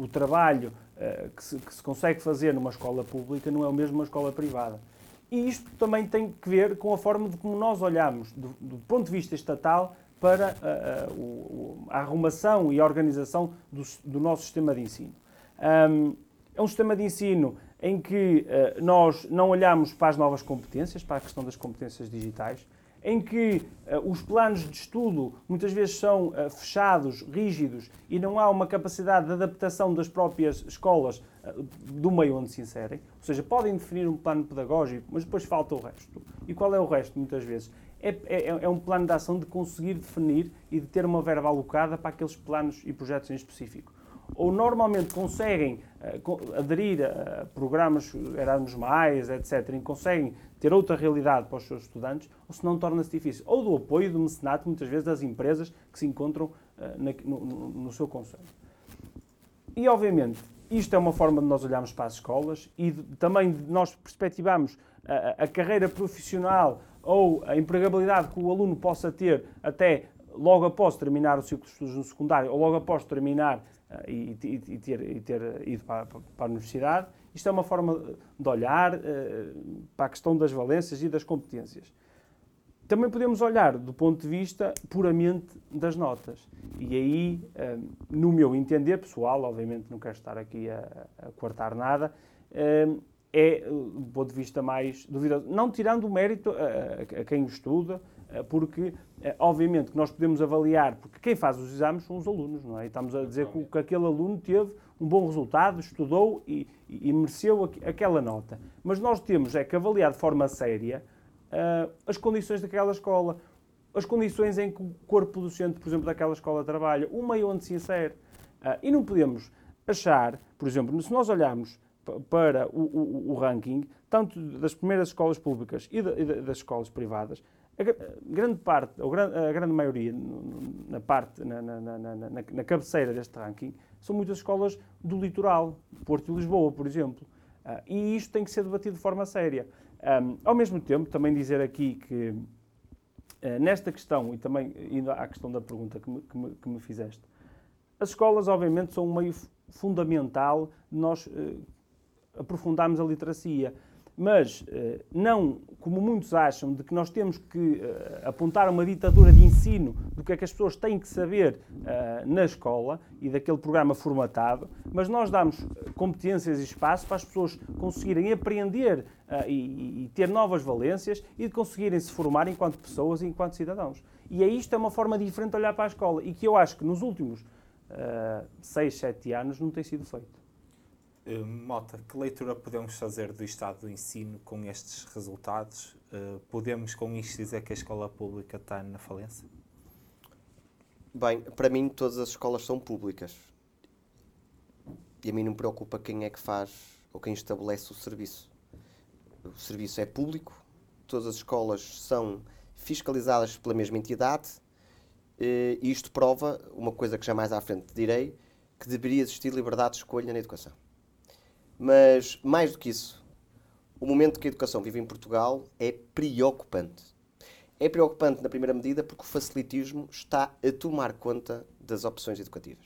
o trabalho que se, que se consegue fazer numa escola pública não é o mesmo numa escola privada. E isto também tem que ver com a forma de como nós olhamos, do, do ponto de vista estatal, para uh, uh, a arrumação e a organização do, do nosso sistema de ensino. Um, é um sistema de ensino em que uh, nós não olhamos para as novas competências, para a questão das competências digitais, em que uh, os planos de estudo muitas vezes são uh, fechados, rígidos e não há uma capacidade de adaptação das próprias escolas uh, do meio onde se inserem. Ou seja, podem definir um plano pedagógico, mas depois falta o resto. E qual é o resto, muitas vezes? É, é, é um plano de ação de conseguir definir e de ter uma verba alocada para aqueles planos e projetos em específico. ou normalmente conseguem aderir a programas Erasmus, etc., e conseguem ter outra realidade para os seus estudantes, ou se não torna-se difícil. Ou do apoio do mecenato, muitas vezes, das empresas que se encontram uh, na, no, no seu conselho. E, obviamente, isto é uma forma de nós olharmos para as escolas e de, também de nós perspectivarmos a, a, carreira profissional ou a empregabilidade que o aluno possa ter até logo após terminar o ciclo de estudos no secundário ou logo após terminar uh, e, e, e, ter, e, ter, ido para, para, a universidade. Isto é uma forma de olhar uh, para a questão das valências e das competências. Também podemos olhar do ponto de vista puramente das notas. E aí, uh, no meu entender pessoal, obviamente não quero estar aqui a, a cortar nada, é do ponto de vista mais duvidoso. Não tirando o mérito a, a quem estuda, eh, porque, obviamente, que nós podemos avaliar, porque quem faz os exames são os alunos, não é? E estamos a dizer que, que, aquele aluno teve um bom resultado, estudou e, e, e mereceu aquela nota. Mas nós temos é que avaliar de forma séria uh, as condições daquela escola, as condições em que o corpo docente, por exemplo, daquela escola trabalha, o meio onde se insere. Uh, e não podemos achar, por exemplo, se nós olharmos para o, o, o ranking, tanto das primeiras escolas públicas e, de, e das escolas privadas, a grande parte, a grande maioria, na parte, na, na, na, na, cabeceira deste ranking, são muitas escolas do litoral, Porto e Lisboa, por exemplo. Uh, e isto tem que ser debatido de forma séria. Ao mesmo tempo, também dizer aqui que uh, nesta questão, e também indo à questão da pergunta que me, que me, que me fizeste, as escolas, obviamente, são um meio fundamental de nós uh, aprofundarmos a literacia mas eh, não como muitos acham, de que nós temos que eh, apontar uma ditadura de ensino do que é que as pessoas têm que saber eh, na escola e daquele programa formatado, mas nós damos competências e espaço para as pessoas conseguirem aprender e, ter novas valências e conseguirem se formar enquanto pessoas e enquanto cidadãos. E é isto é uma forma diferente de olhar para a escola e que eu acho que nos últimos 6, 7 anos não tem sido feito. Uh, Mota, que leitura podemos fazer do estado do ensino com estes resultados? Uh, podemos com isto dizer que a escola pública está na falência? Bem, para mim todas as escolas são públicas. E a mim não me preocupa quem é que faz ou quem estabelece o serviço. O serviço é público, todas as escolas são fiscalizadas pela mesma entidade eh, e isto prova uma coisa que jamais à frente direi, que deveria existir liberdade de escolha na educação. Mas, mais do que isso, o momento que a educação vive em Portugal é preocupante. É preocupante, na primeira medida, porque o facilitismo está a tomar conta das opções educativas.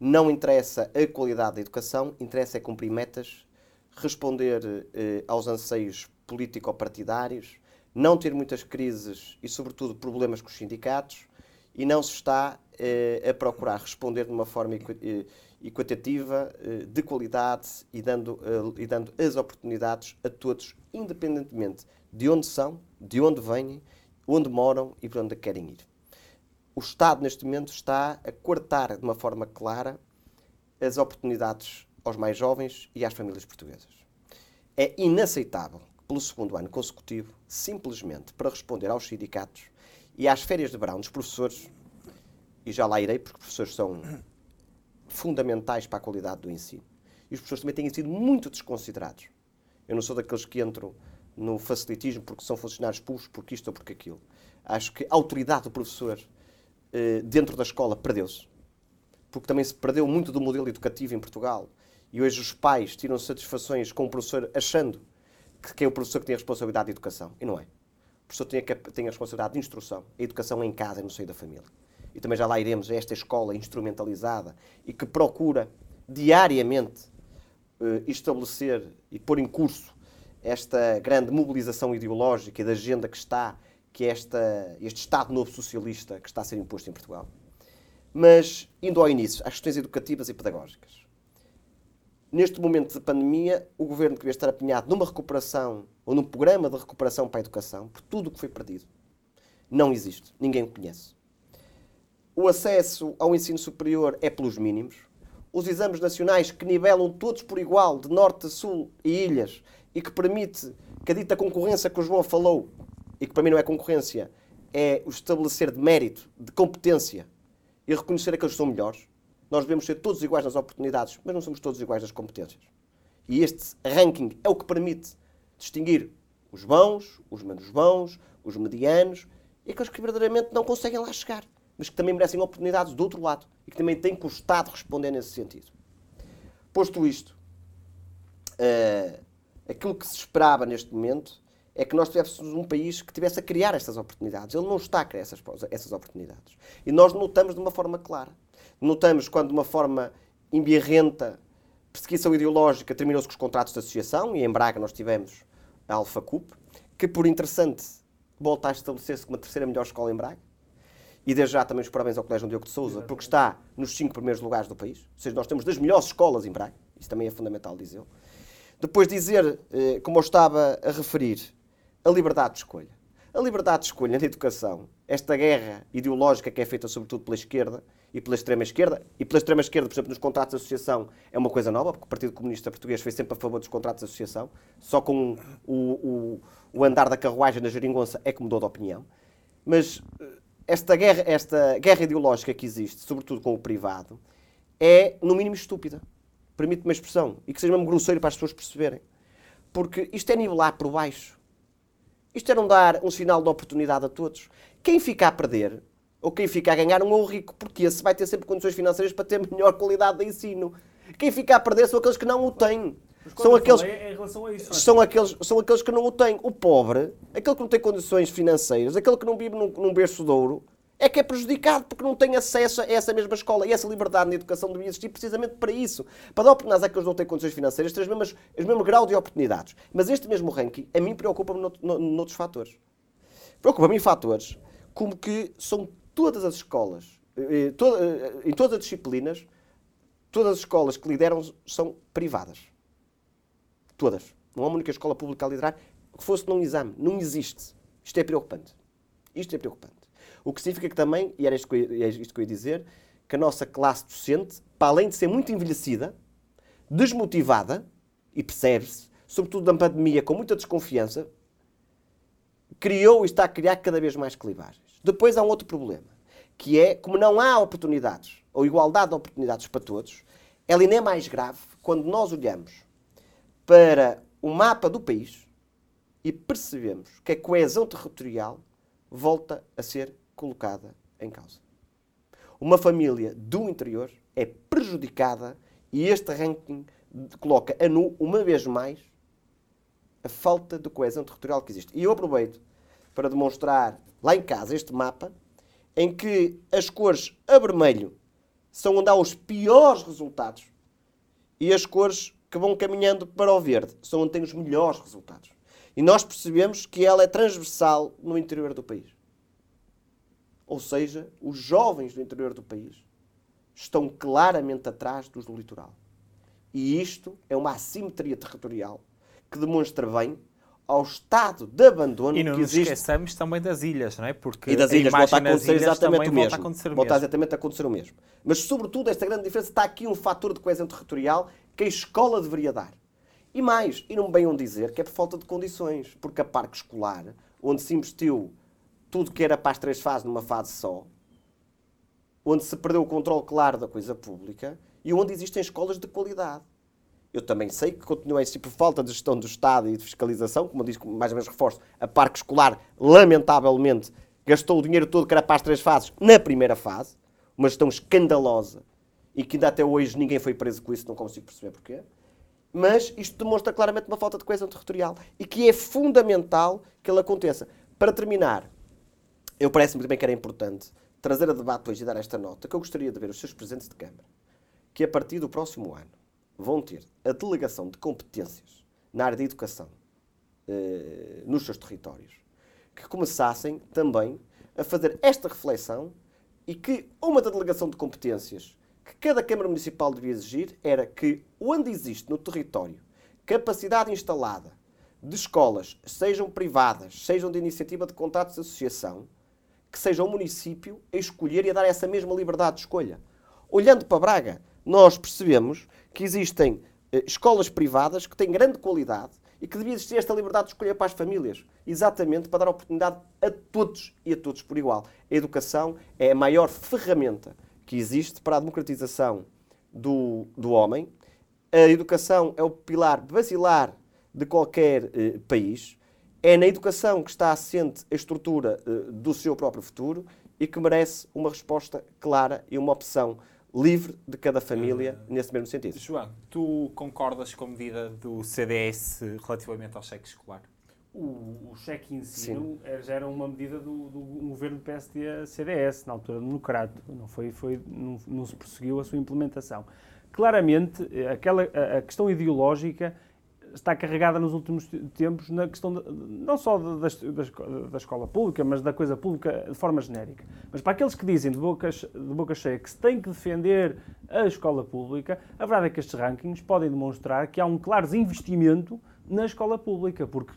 Não interessa a qualidade da educação, interessa é cumprir metas, responder eh, aos anseios político-partidários, não ter muitas crises e, sobretudo, problemas com os sindicatos, e não se está eh, a procurar responder de uma forma eh, equitativa, eh, de qualidade e dando, eh, e dando as oportunidades a todos, independentemente de onde são, de onde vêm, onde moram e para onde querem ir. O Estado, neste momento, está a cortar de uma forma clara as oportunidades aos mais jovens e às famílias portuguesas. É inaceitável que, pelo segundo ano consecutivo, simplesmente para responder aos sindicatos e às férias de verão dos professores, e já lá irei, porque professores são fundamentais para a qualidade do ensino. E os professores também têm sido muito desconsiderados. Eu não sou daqueles que entram no facilitismo porque são funcionários públicos, porque isto ou porque aquilo. Acho que a autoridade do professor eh, dentro da escola perdeu-se. Porque também se perdeu muito do modelo educativo em Portugal. E hoje os pais tiram satisfações com o professor achando que é o professor que tem a responsabilidade de educação. E não é. O professor tem a, tem a responsabilidade de instrução. A educação é em casa e no seio da família e também já lá iremos a esta escola instrumentalizada e que procura diariamente uh, estabelecer e pôr em curso esta grande mobilização ideológica e da agenda que está, que é esta, este Estado novo socialista que está a ser imposto em Portugal. Mas, indo ao início, às questões educativas e pedagógicas. Neste momento de pandemia, o governo devia estar apinhado numa recuperação ou num programa de recuperação para a educação, por tudo o que foi perdido. Não existe. Ninguém o conhece. O acesso ao ensino superior é pelos mínimos. Os exames nacionais que nivelam todos por igual, de norte a sul e ilhas, e que permite que a dita concorrência que o João falou, e que para mim não é concorrência, é o estabelecer de mérito, de competência e reconhecer aqueles que são melhores. nós devemos ser todos iguais nas oportunidades, mas não somos todos iguais nas competências. E este ranking é o que permite distinguir os bons, os menos bons, os medianos e aqueles que verdadeiramente não conseguem lá chegar, mas que também merecem oportunidades do outro lado e que também têm custado responder nesse sentido. Posto isto, uh, aquilo que se esperava neste momento é que nós tivéssemos um país que tivesse a criar estas oportunidades. Ele não está a criar essas, essas oportunidades. E nós notamos de uma forma clara. Notamos quando de uma forma embirrenta, perseguição ideológica, terminou-se com os contratos de associação, e em Braga nós tivemos a Alfa Cup, que por interessante volta a estabelecer-se como a terceira melhor escola em Braga. E desde já também os parabéns ao Colégio Diogo de Souza, porque está nos cinco primeiros lugares do país. Ou seja, nós temos das melhores escolas em Braga. Isso também é fundamental dizer. Depois dizer, eh, como eu estava a referir, a liberdade de escolha. A liberdade de escolha na educação, esta guerra ideológica que é feita sobretudo pela esquerda e pela extrema-esquerda, e pela extrema-esquerda, por exemplo, nos contratos de associação, é uma coisa nova, porque o Partido Comunista Português foi sempre a favor dos contratos de associação, só com o, o, o andar da carruagem na geringonça é que mudou de opinião. Mas eh, esta guerra, esta guerra ideológica que existe, sobretudo com o privado, é, no mínimo, estúpida. Permite-me uma expressão. E que seja mesmo grosseiro para as pessoas perceberem. Porque isto é nivelar por baixo. Isto é não dar um sinal de oportunidade a todos. Quem fica a perder, ou quem fica a ganhar, não é o rico, porque esse vai ter sempre condições financeiras para ter melhor qualidade de ensino. Quem fica a perder são aqueles que não o têm. São aqueles, é isso, são, aqueles, são aqueles que não o têm. O pobre, aquele que não tem condições financeiras, aquele que não vive num, num berço de ouro, é que é prejudicado porque não tem acesso a essa mesma escola. E essa liberdade na educação devia existir precisamente para isso. Para dar oportunidades àqueles que não têm condições financeiras, ter os mesmos, os mesmos grau de oportunidades. Mas este mesmo ranking, a mim, preocupa-me noutros fatores. Preocupa-me em fatores como que são todas as escolas, eh, eh, em todas as disciplinas, todas as escolas que lideram são privadas. Todas. Não há uma única escola pública a liderar que fosse num exame. Não existe. Isto é preocupante. Isto é preocupante. O que significa que também, e era isto que eu, é isto que eu ia dizer, que a nossa classe docente, para além de ser muito envelhecida, desmotivada, e percebe-se, sobretudo na pandemia, com muita desconfiança, criou e está a criar cada vez mais clivagens. Depois há um outro problema, que é, como não há oportunidades, ou igualdade de oportunidades para todos, ela ainda é mais grave quando nós olhamos para o mapa do país e percebemos que a coesão territorial volta a ser colocada em causa. Uma família do interior é prejudicada e este ranking coloca a nu, uma vez mais, a falta de coesão territorial que existe. E eu aproveito para demonstrar lá em casa este mapa em que as cores a vermelho são onde há os piores resultados e as cores que vão caminhando para o verde são onde tem os melhores resultados. E nós percebemos que ela é transversal no interior do país. Ou seja, os jovens do interior do país estão claramente atrás dos do litoral. E isto é uma assimetria territorial que demonstra bem ao estado de abandono e não que nos existe. esqueçamos também das ilhas, não é? Porque e das ilhas volta a acontecer exatamente o mesmo. Volta a volta exatamente a acontecer o mesmo. Mas, sobretudo, esta grande diferença está aqui um fator de coesão territorial que a escola deveria dar. E mais, e não me venham dizer que é por falta de condições, porque a parque escolar, onde se investiu tudo que era para as três fases numa fase só, onde se perdeu o controle claro da coisa pública e onde existem escolas de qualidade. Eu também sei que continua a existir por falta de gestão do Estado e de fiscalização, como eu disse, mais ou menos reforço, a Parque Escolar, lamentavelmente, gastou o dinheiro todo que era para as três fases na primeira fase, uma gestão escandalosa e que ainda até hoje ninguém foi preso com isso, não consigo perceber porquê. Mas isto demonstra claramente uma falta de coesão territorial e que é fundamental que ele aconteça. Para terminar, eu parece-me também que era importante trazer a debate hoje e dar esta nota, que eu gostaria de ver os seus presentes de Câmara, que a partir do próximo ano vão ter a delegação de competências na área da educação eh, nos seus territórios, que começassem também a fazer esta reflexão e que uma da delegação de competências que cada Câmara Municipal devia exigir era que onde existe no território capacidade instalada de escolas, sejam privadas, sejam de iniciativa de contratos de associação, que seja o município a escolher e a dar essa mesma liberdade de escolha. Olhando para Braga, nós percebemos que existem eh, escolas privadas que têm grande qualidade e que devia existir esta liberdade de escolha para as famílias, exatamente para dar oportunidade a todos e a todos por igual. A educação é a maior ferramenta que existe para a democratização do, do homem. A educação é o pilar basilar de qualquer eh, país. É na educação que está assente a estrutura eh, do seu próprio futuro e que merece uma resposta clara e uma opção livre de cada família uh, nesse mesmo sentido. João, tu concordas com a medida do CDS relativamente ao cheque escolar? O, o cheque ensino Sim. já era uma medida do, do governo PSD-CDS, na altura do Democrato. Não, foi, foi, não, não, se prosseguiu a sua implementação. Claramente, aquela, a, a questão ideológica está carregada nos últimos tempos na questão de, não só da, da, escola pública, mas da coisa pública de forma genérica. Mas para aqueles que dizem de boca, de boca cheia que se tem que defender a escola pública, a verdade é que estes rankings podem demonstrar que há um claro desinvestimento na escola pública, porque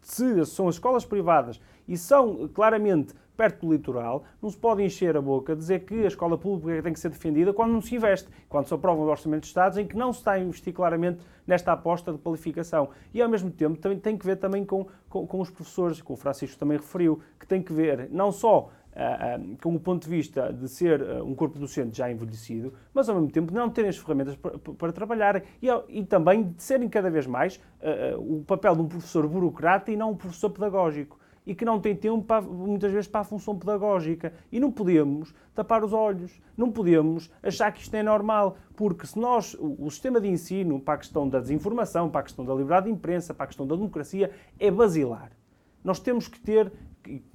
se são as escolas privadas e são claramente perto do litoral, não se pode encher a boca dizer que a escola pública tem que ser defendida quando não se investe, quando se aprova o Orçamento de Estados em que não se está a investir claramente nesta aposta de qualificação. E ao mesmo tempo também tem que ver também com, com, com os professores, que o Francisco também referiu, que tem que ver não só Uh, uh, com o ponto de vista de ser uh, um corpo docente já envelhecido, mas ao mesmo tempo não terem as ferramentas para, para trabalhar e, e, também de serem cada vez mais o papel de um professor burocrata e não um professor pedagógico e que não tem tempo, para, muitas vezes, para a função pedagógica. E não podemos tapar os olhos, não podemos achar que isto é normal, porque se nós, o, sistema de ensino, para a questão da desinformação, para a questão da liberdade de imprensa, para a questão da democracia, é basilar. Nós temos que ter,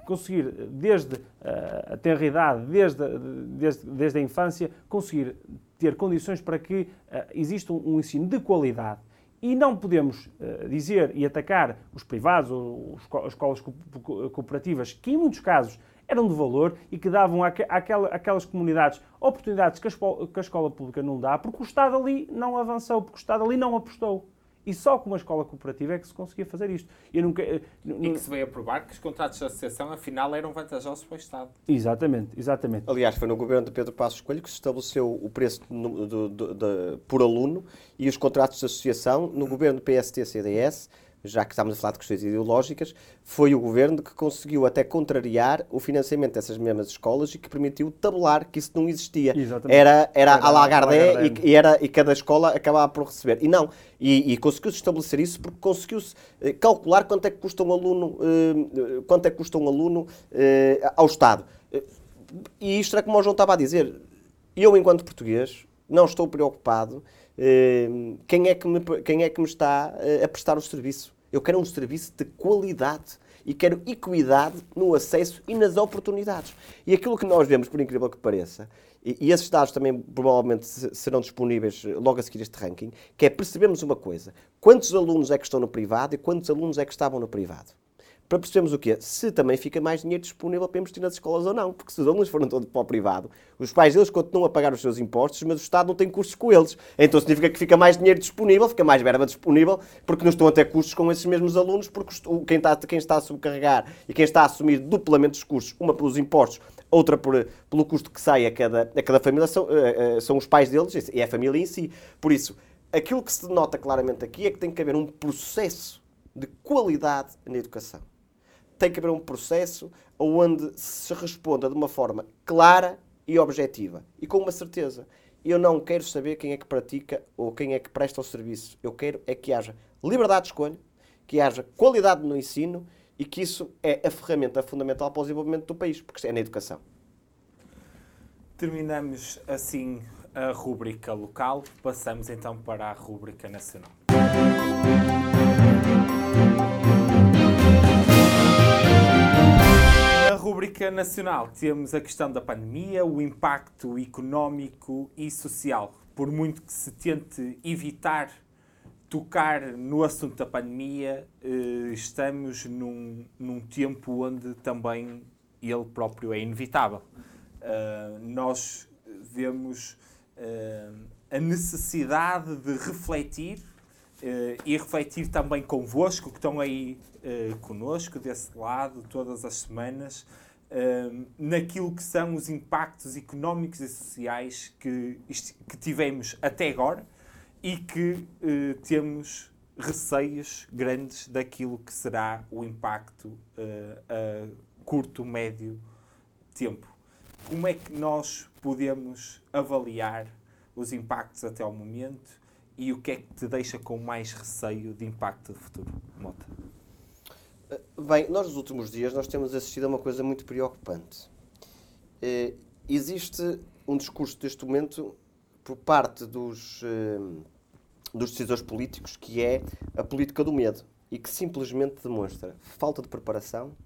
conseguir, desde uh, a tenra idade, desde, desde, desde a infância, conseguir ter condições para que uh, exista um ensino de qualidade e não podemos uh, dizer e atacar os privados ou as escolas cooperativas, que em muitos casos eram de valor e que davam àquela, àquelas comunidades oportunidades que a, que a escola pública não dá, porque o Estado ali não avançou, porque o Estado ali não apostou. E só com uma escola cooperativa é que se conseguia fazer isto. Eu nunca, eh, e que se veio a provar que os contratos de associação, afinal, eram vantajosos para o Estado. Exatamente, exatamente. Aliás, foi no governo de Pedro Passos Coelho que se estabeleceu o preço do, do, do, por aluno e os contratos de associação no governo PST-CDS já que estamos a falar de questões ideológicas, foi o governo que conseguiu até contrariar o financiamento dessas mesmas escolas e que permitiu tabular que isso não existia. Exatamente. Era, era, a Lagardé e, e, era, e cada escola acabava por receber. E não, e, e conseguiu-se estabelecer isso porque conseguiu-se eh, calcular quanto é que custa um aluno, eh, quanto é que custa um aluno eh, ao Estado. E isto é como o João estava a dizer, eu enquanto português não estou preocupado quem, é que me, quem é que me está eh, a prestar o serviço. Eu quero um serviço de qualidade e quero equidade no acesso e nas oportunidades. E aquilo que nós vemos, por incrível que pareça, e, esses dados também provavelmente serão disponíveis logo a seguir este ranking, que é uma coisa: quantos alunos é que estão no privado e quantos alunos é que estavam no privado para percebermos o quê? Se também fica mais dinheiro disponível para investir nas escolas ou não. Porque se os alunos foram todos para o privado, os pais deles continuam a pagar os seus impostos, mas o Estado não tem custos com eles. Então significa que fica mais dinheiro disponível, fica mais verba disponível, porque não estão a ter custos com esses mesmos alunos, porque quem está, quem está a subcarregar e quem está a assumir duplamente os custos, uma pelos impostos, outra por, pelo custo que sai a cada, a cada família, são, uh, uh, são os pais deles e é a família em si. Por isso, aquilo que se nota claramente aqui é que tem que haver um processo de qualidade na educação tem que haver um processo onde se responda de uma forma clara e objetiva e com uma certeza. Eu não quero saber quem é que pratica ou quem é que presta o serviço. Eu quero é que haja liberdade de escolha, que haja qualidade no ensino e que isso é a ferramenta fundamental para o desenvolvimento do país, porque é na educação. Terminamos assim a rúbrica local, passamos então para a rúbrica nacional. Rúbrica nacional temos a questão da pandemia, o impacto económico e social. Por muito que se tente evitar tocar no assunto da pandemia, eh, estamos num, num tempo onde também ele próprio é inevitável. Uh, nós vemos uh, a necessidade de refletir e refletir também convosco, que estão aí uh, conosco, desse lado, todas as semanas, uh, naquilo que são os impactos económicos e sociais que, que tivemos até agora e que temos receios grandes daquilo que será o impacto uh, a curto, médio tempo. como é que nós podemos avaliar os impactos até ao momento e o que é que te deixa com mais receio de impacto de futuro, Mota? Bem, nós nos últimos dias nós temos assistido a uma coisa muito preocupante. Eh, existe um discurso deste momento por parte dos, eh, dos decisores políticos que é a política do medo e que simplesmente demonstra falta de preparação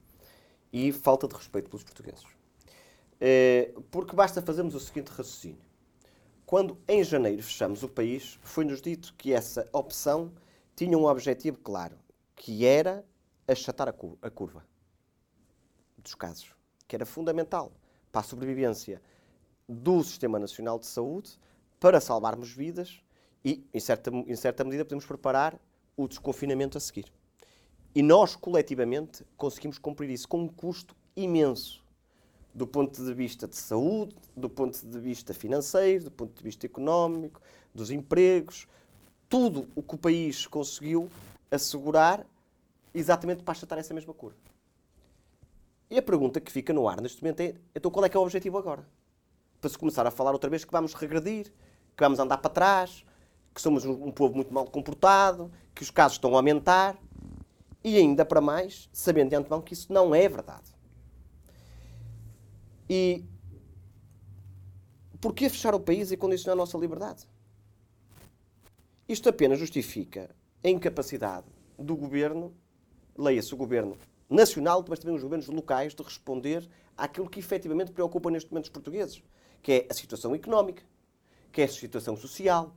e falta de respeito pelos portugueses. Eh, porque basta fazermos o seguinte raciocínio. Quando em janeiro fechamos o país, foi-nos dito que essa opção tinha um objetivo claro, que era achatar a, curva dos casos, que era fundamental para a sobrevivência do Sistema Nacional de Saúde, para salvarmos vidas e, em certa, em certa medida, podemos preparar o desconfinamento a seguir. E nós, coletivamente, conseguimos cumprir isso com um custo imenso do ponto de vista de saúde, do ponto de vista financeiro, do ponto de vista económico, dos empregos, tudo o que o país conseguiu assegurar exatamente para achatar essa mesma cor. E a pergunta que fica no ar neste momento é: então qual é que é o objetivo agora? Para se começar a falar outra vez que vamos regredir, que vamos andar para trás, que somos um povo muito mal comportado, que os casos estão a aumentar, e ainda para mais, sabendo de antemão que isso não é verdade. E porquê fechar o país e condicionar a nossa liberdade? Isto apenas justifica a incapacidade do governo, leia-se o governo nacional, mas também os governos locais, de responder àquilo que efetivamente preocupa neste momento os portugueses, que é a situação económica, que é a situação social,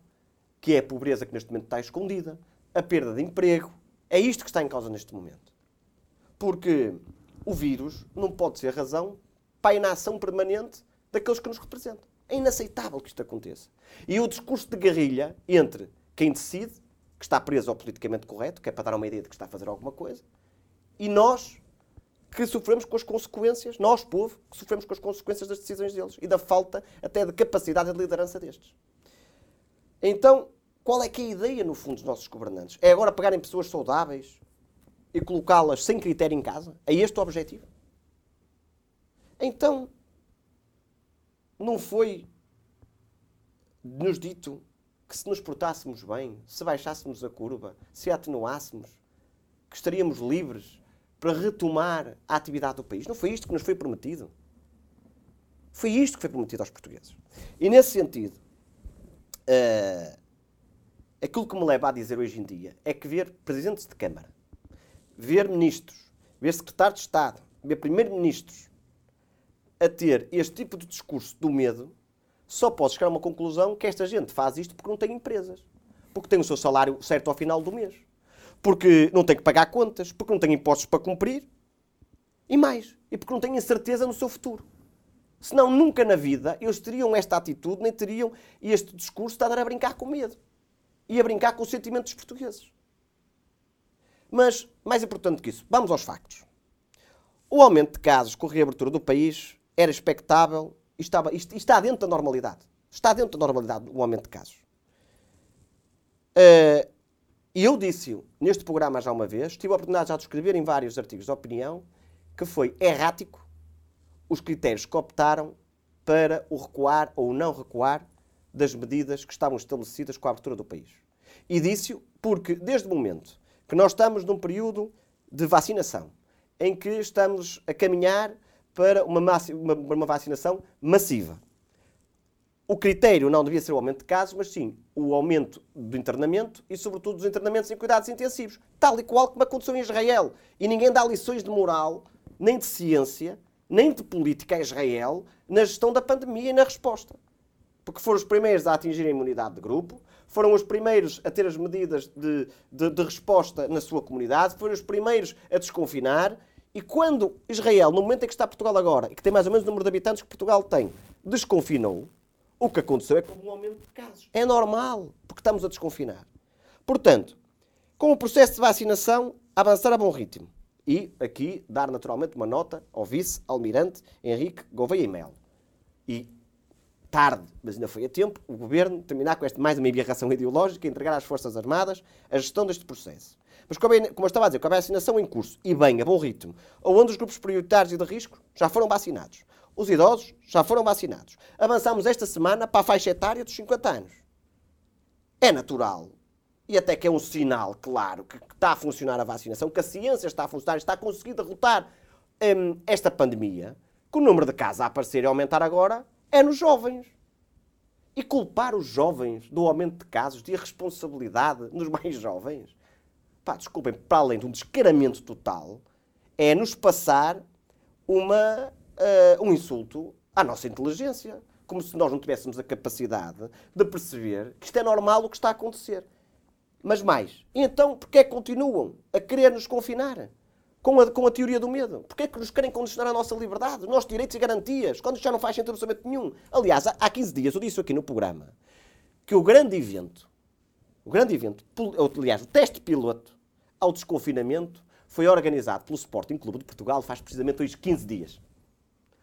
que é a pobreza que neste momento está escondida, a perda de emprego. É isto que está em causa neste momento. Porque o vírus não pode ser razão para a inação permanente daqueles que nos representam. É inaceitável que isto aconteça. E o discurso de guerrilha entre quem decide, que está preso ao politicamente correto, que é para dar uma ideia de que está a fazer alguma coisa, e nós, que sofremos com as consequências, nós, povo, que sofremos com as consequências das decisões deles e da falta até de capacidade de liderança destes. Então, qual é que é a ideia, no fundo, dos nossos governantes? É agora pegarem pessoas saudáveis e colocá-las sem critério em casa? É este o objetivo? Então, não foi nos dito que se nos portássemos bem, se baixássemos a curva, se atenuássemos, que estaríamos livres para retomar a atividade do país. Não foi isto que nos foi prometido. Foi isto que foi prometido aos portugueses. E nesse sentido, uh, aquilo que me leva a dizer hoje em dia é que ver presidentes de Câmara, ver ministros, ver secretários de Estado, ver primeiros-ministros a ter este tipo de discurso do medo, só posso chegar a uma conclusão que esta gente faz isto porque não tem empresas. Porque tem o seu salário certo ao final do mês. Porque não tem que pagar contas, porque não tem impostos para cumprir. E mais, e porque não têm certeza no seu futuro. Senão, nunca na vida eles teriam esta atitude, nem teriam este discurso de andar a brincar com medo. E a brincar com o sentimento dos portugueses. Mas, mais importante que isso, vamos aos factos. O aumento de casos com a reabertura do país era expectável e, estava, e está dentro da normalidade. Está dentro da normalidade o aumento de casos. Uh, e eu disse neste programa já uma vez, tive a oportunidade já de escrever em vários artigos de opinião, que foi errático os critérios que optaram para o recuar ou não recuar das medidas que estavam estabelecidas com a abertura do país. E disse-o porque, desde o momento que nós estamos num período de vacinação, em que estamos a caminhar para uma, uma, uma vacinação massiva. O critério não devia ser o aumento de casos, mas sim o aumento do internamento e, sobretudo, dos internamentos em cuidados intensivos, tal e qual como aconteceu em Israel. E ninguém dá lições de moral, nem de ciência, nem de política a Israel na gestão da pandemia e na resposta. Porque foram os primeiros a atingir a imunidade de grupo, foram os primeiros a ter as medidas de, de, de resposta na sua comunidade, foram os primeiros a desconfinar e quando Israel, no momento em que está Portugal agora, e que tem mais ou menos o número de habitantes que Portugal tem, desconfinou, o que aconteceu é que houve um aumento de casos. É normal, porque estamos a desconfinar. Portanto, com o processo de vacinação avançar a bom ritmo. E aqui dar naturalmente uma nota ao vice-almirante Henrique Gouveia e Melo. E tarde, mas ainda foi a tempo, o governo terminar com esta mais uma embirração ideológica e entregar às Forças Armadas a gestão deste processo. Mas, como eu estava a dizer, com a vacinação em curso e bem, a bom ritmo, onde os grupos prioritários e de risco já foram vacinados, Os idosos já foram vacinados. Avançamos esta semana para a faixa etária dos 50 anos. É natural e até que é um sinal claro que está a funcionar a vacinação, que a ciência está a funcionar, está a conseguir derrotar hum, esta pandemia, que o número de casos a aparecer e aumentar agora é nos jovens. E culpar os jovens do aumento de casos, de irresponsabilidade nos mais jovens, pá, desculpem, para além de um descaramento total, é nos passar uma, uh, um insulto à nossa inteligência. Como se nós não tivéssemos a capacidade de perceber que isto é normal o que está a acontecer. Mas mais, então porquê é continuam a querer nos confinar? Com a, com a teoria do medo. Porquê é que nos querem condicionar a nossa liberdade, os nossos direitos e garantias, quando já não faz sentido absolutamente nenhum? Aliás, há 15 dias eu disse aqui no programa que o grande evento, o grande evento, aliás, o teste piloto ao desconfinamento foi organizado pelo Sporting Clube de Portugal faz precisamente hoje 15 dias.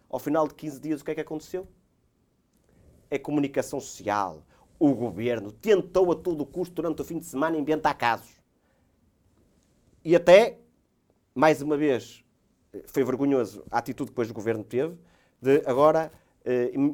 Ao final de 15 dias, o que é que aconteceu? É comunicação social, o governo tentou a todo custo durante o fim de semana inventar casos. E até, mais uma vez, foi vergonhoso a atitude que depois o governo teve de agora eh,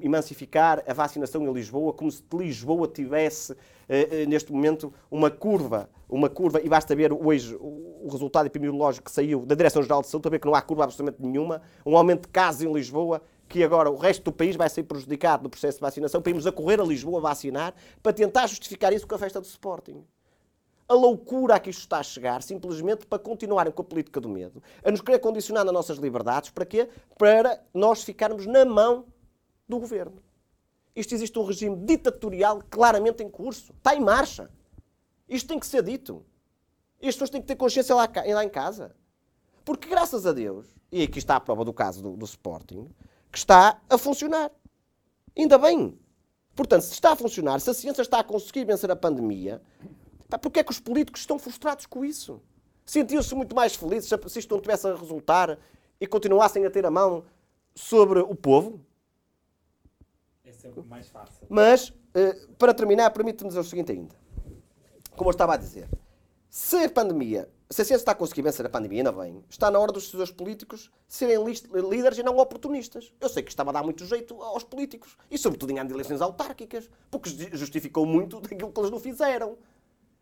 emancificar a vacinação em Lisboa, como se Lisboa tivesse eh, eh, neste momento uma curva, uma curva, e basta ver hoje o, resultado epidemiológico que saiu da Direção-Geral de Saúde para ver que não há curva absolutamente nenhuma, um aumento de casos em Lisboa que agora o resto do país vai ser prejudicado no processo de vacinação, para irmos a correr a Lisboa a vacinar, para tentar justificar isso com a festa do Sporting. A loucura a que isto está a chegar, simplesmente para continuarem com a política do medo, a nos querer condicionar nas nossas liberdades, para quê? Para nós ficarmos na mão do governo. Isto existe um regime ditatorial claramente em curso. Está em marcha. Isto tem que ser dito. E as pessoas têm que ter consciência lá, lá em casa. Porque, graças a Deus, e aqui está a prova do caso do, do Sporting, que está a funcionar. Ainda bem. Portanto, se está a funcionar, se a ciência está a conseguir vencer a pandemia, porque é que os políticos estão frustrados com isso? Sentiam-se muito mais felizes se isto não tivesse a resultar e continuassem a ter a mão sobre o povo? Fácil. Mas, eh, para terminar, permite-me dizer o seguinte ainda. Como eu estava a dizer, se a pandemia se a ciência está a conseguir vencer a pandemia, ainda bem, está na hora dos seus políticos serem líderes e não oportunistas. Eu sei que estava a dar muito jeito aos políticos, e sobretudo em eleições autárquicas, porque justificou muito daquilo que eles não fizeram.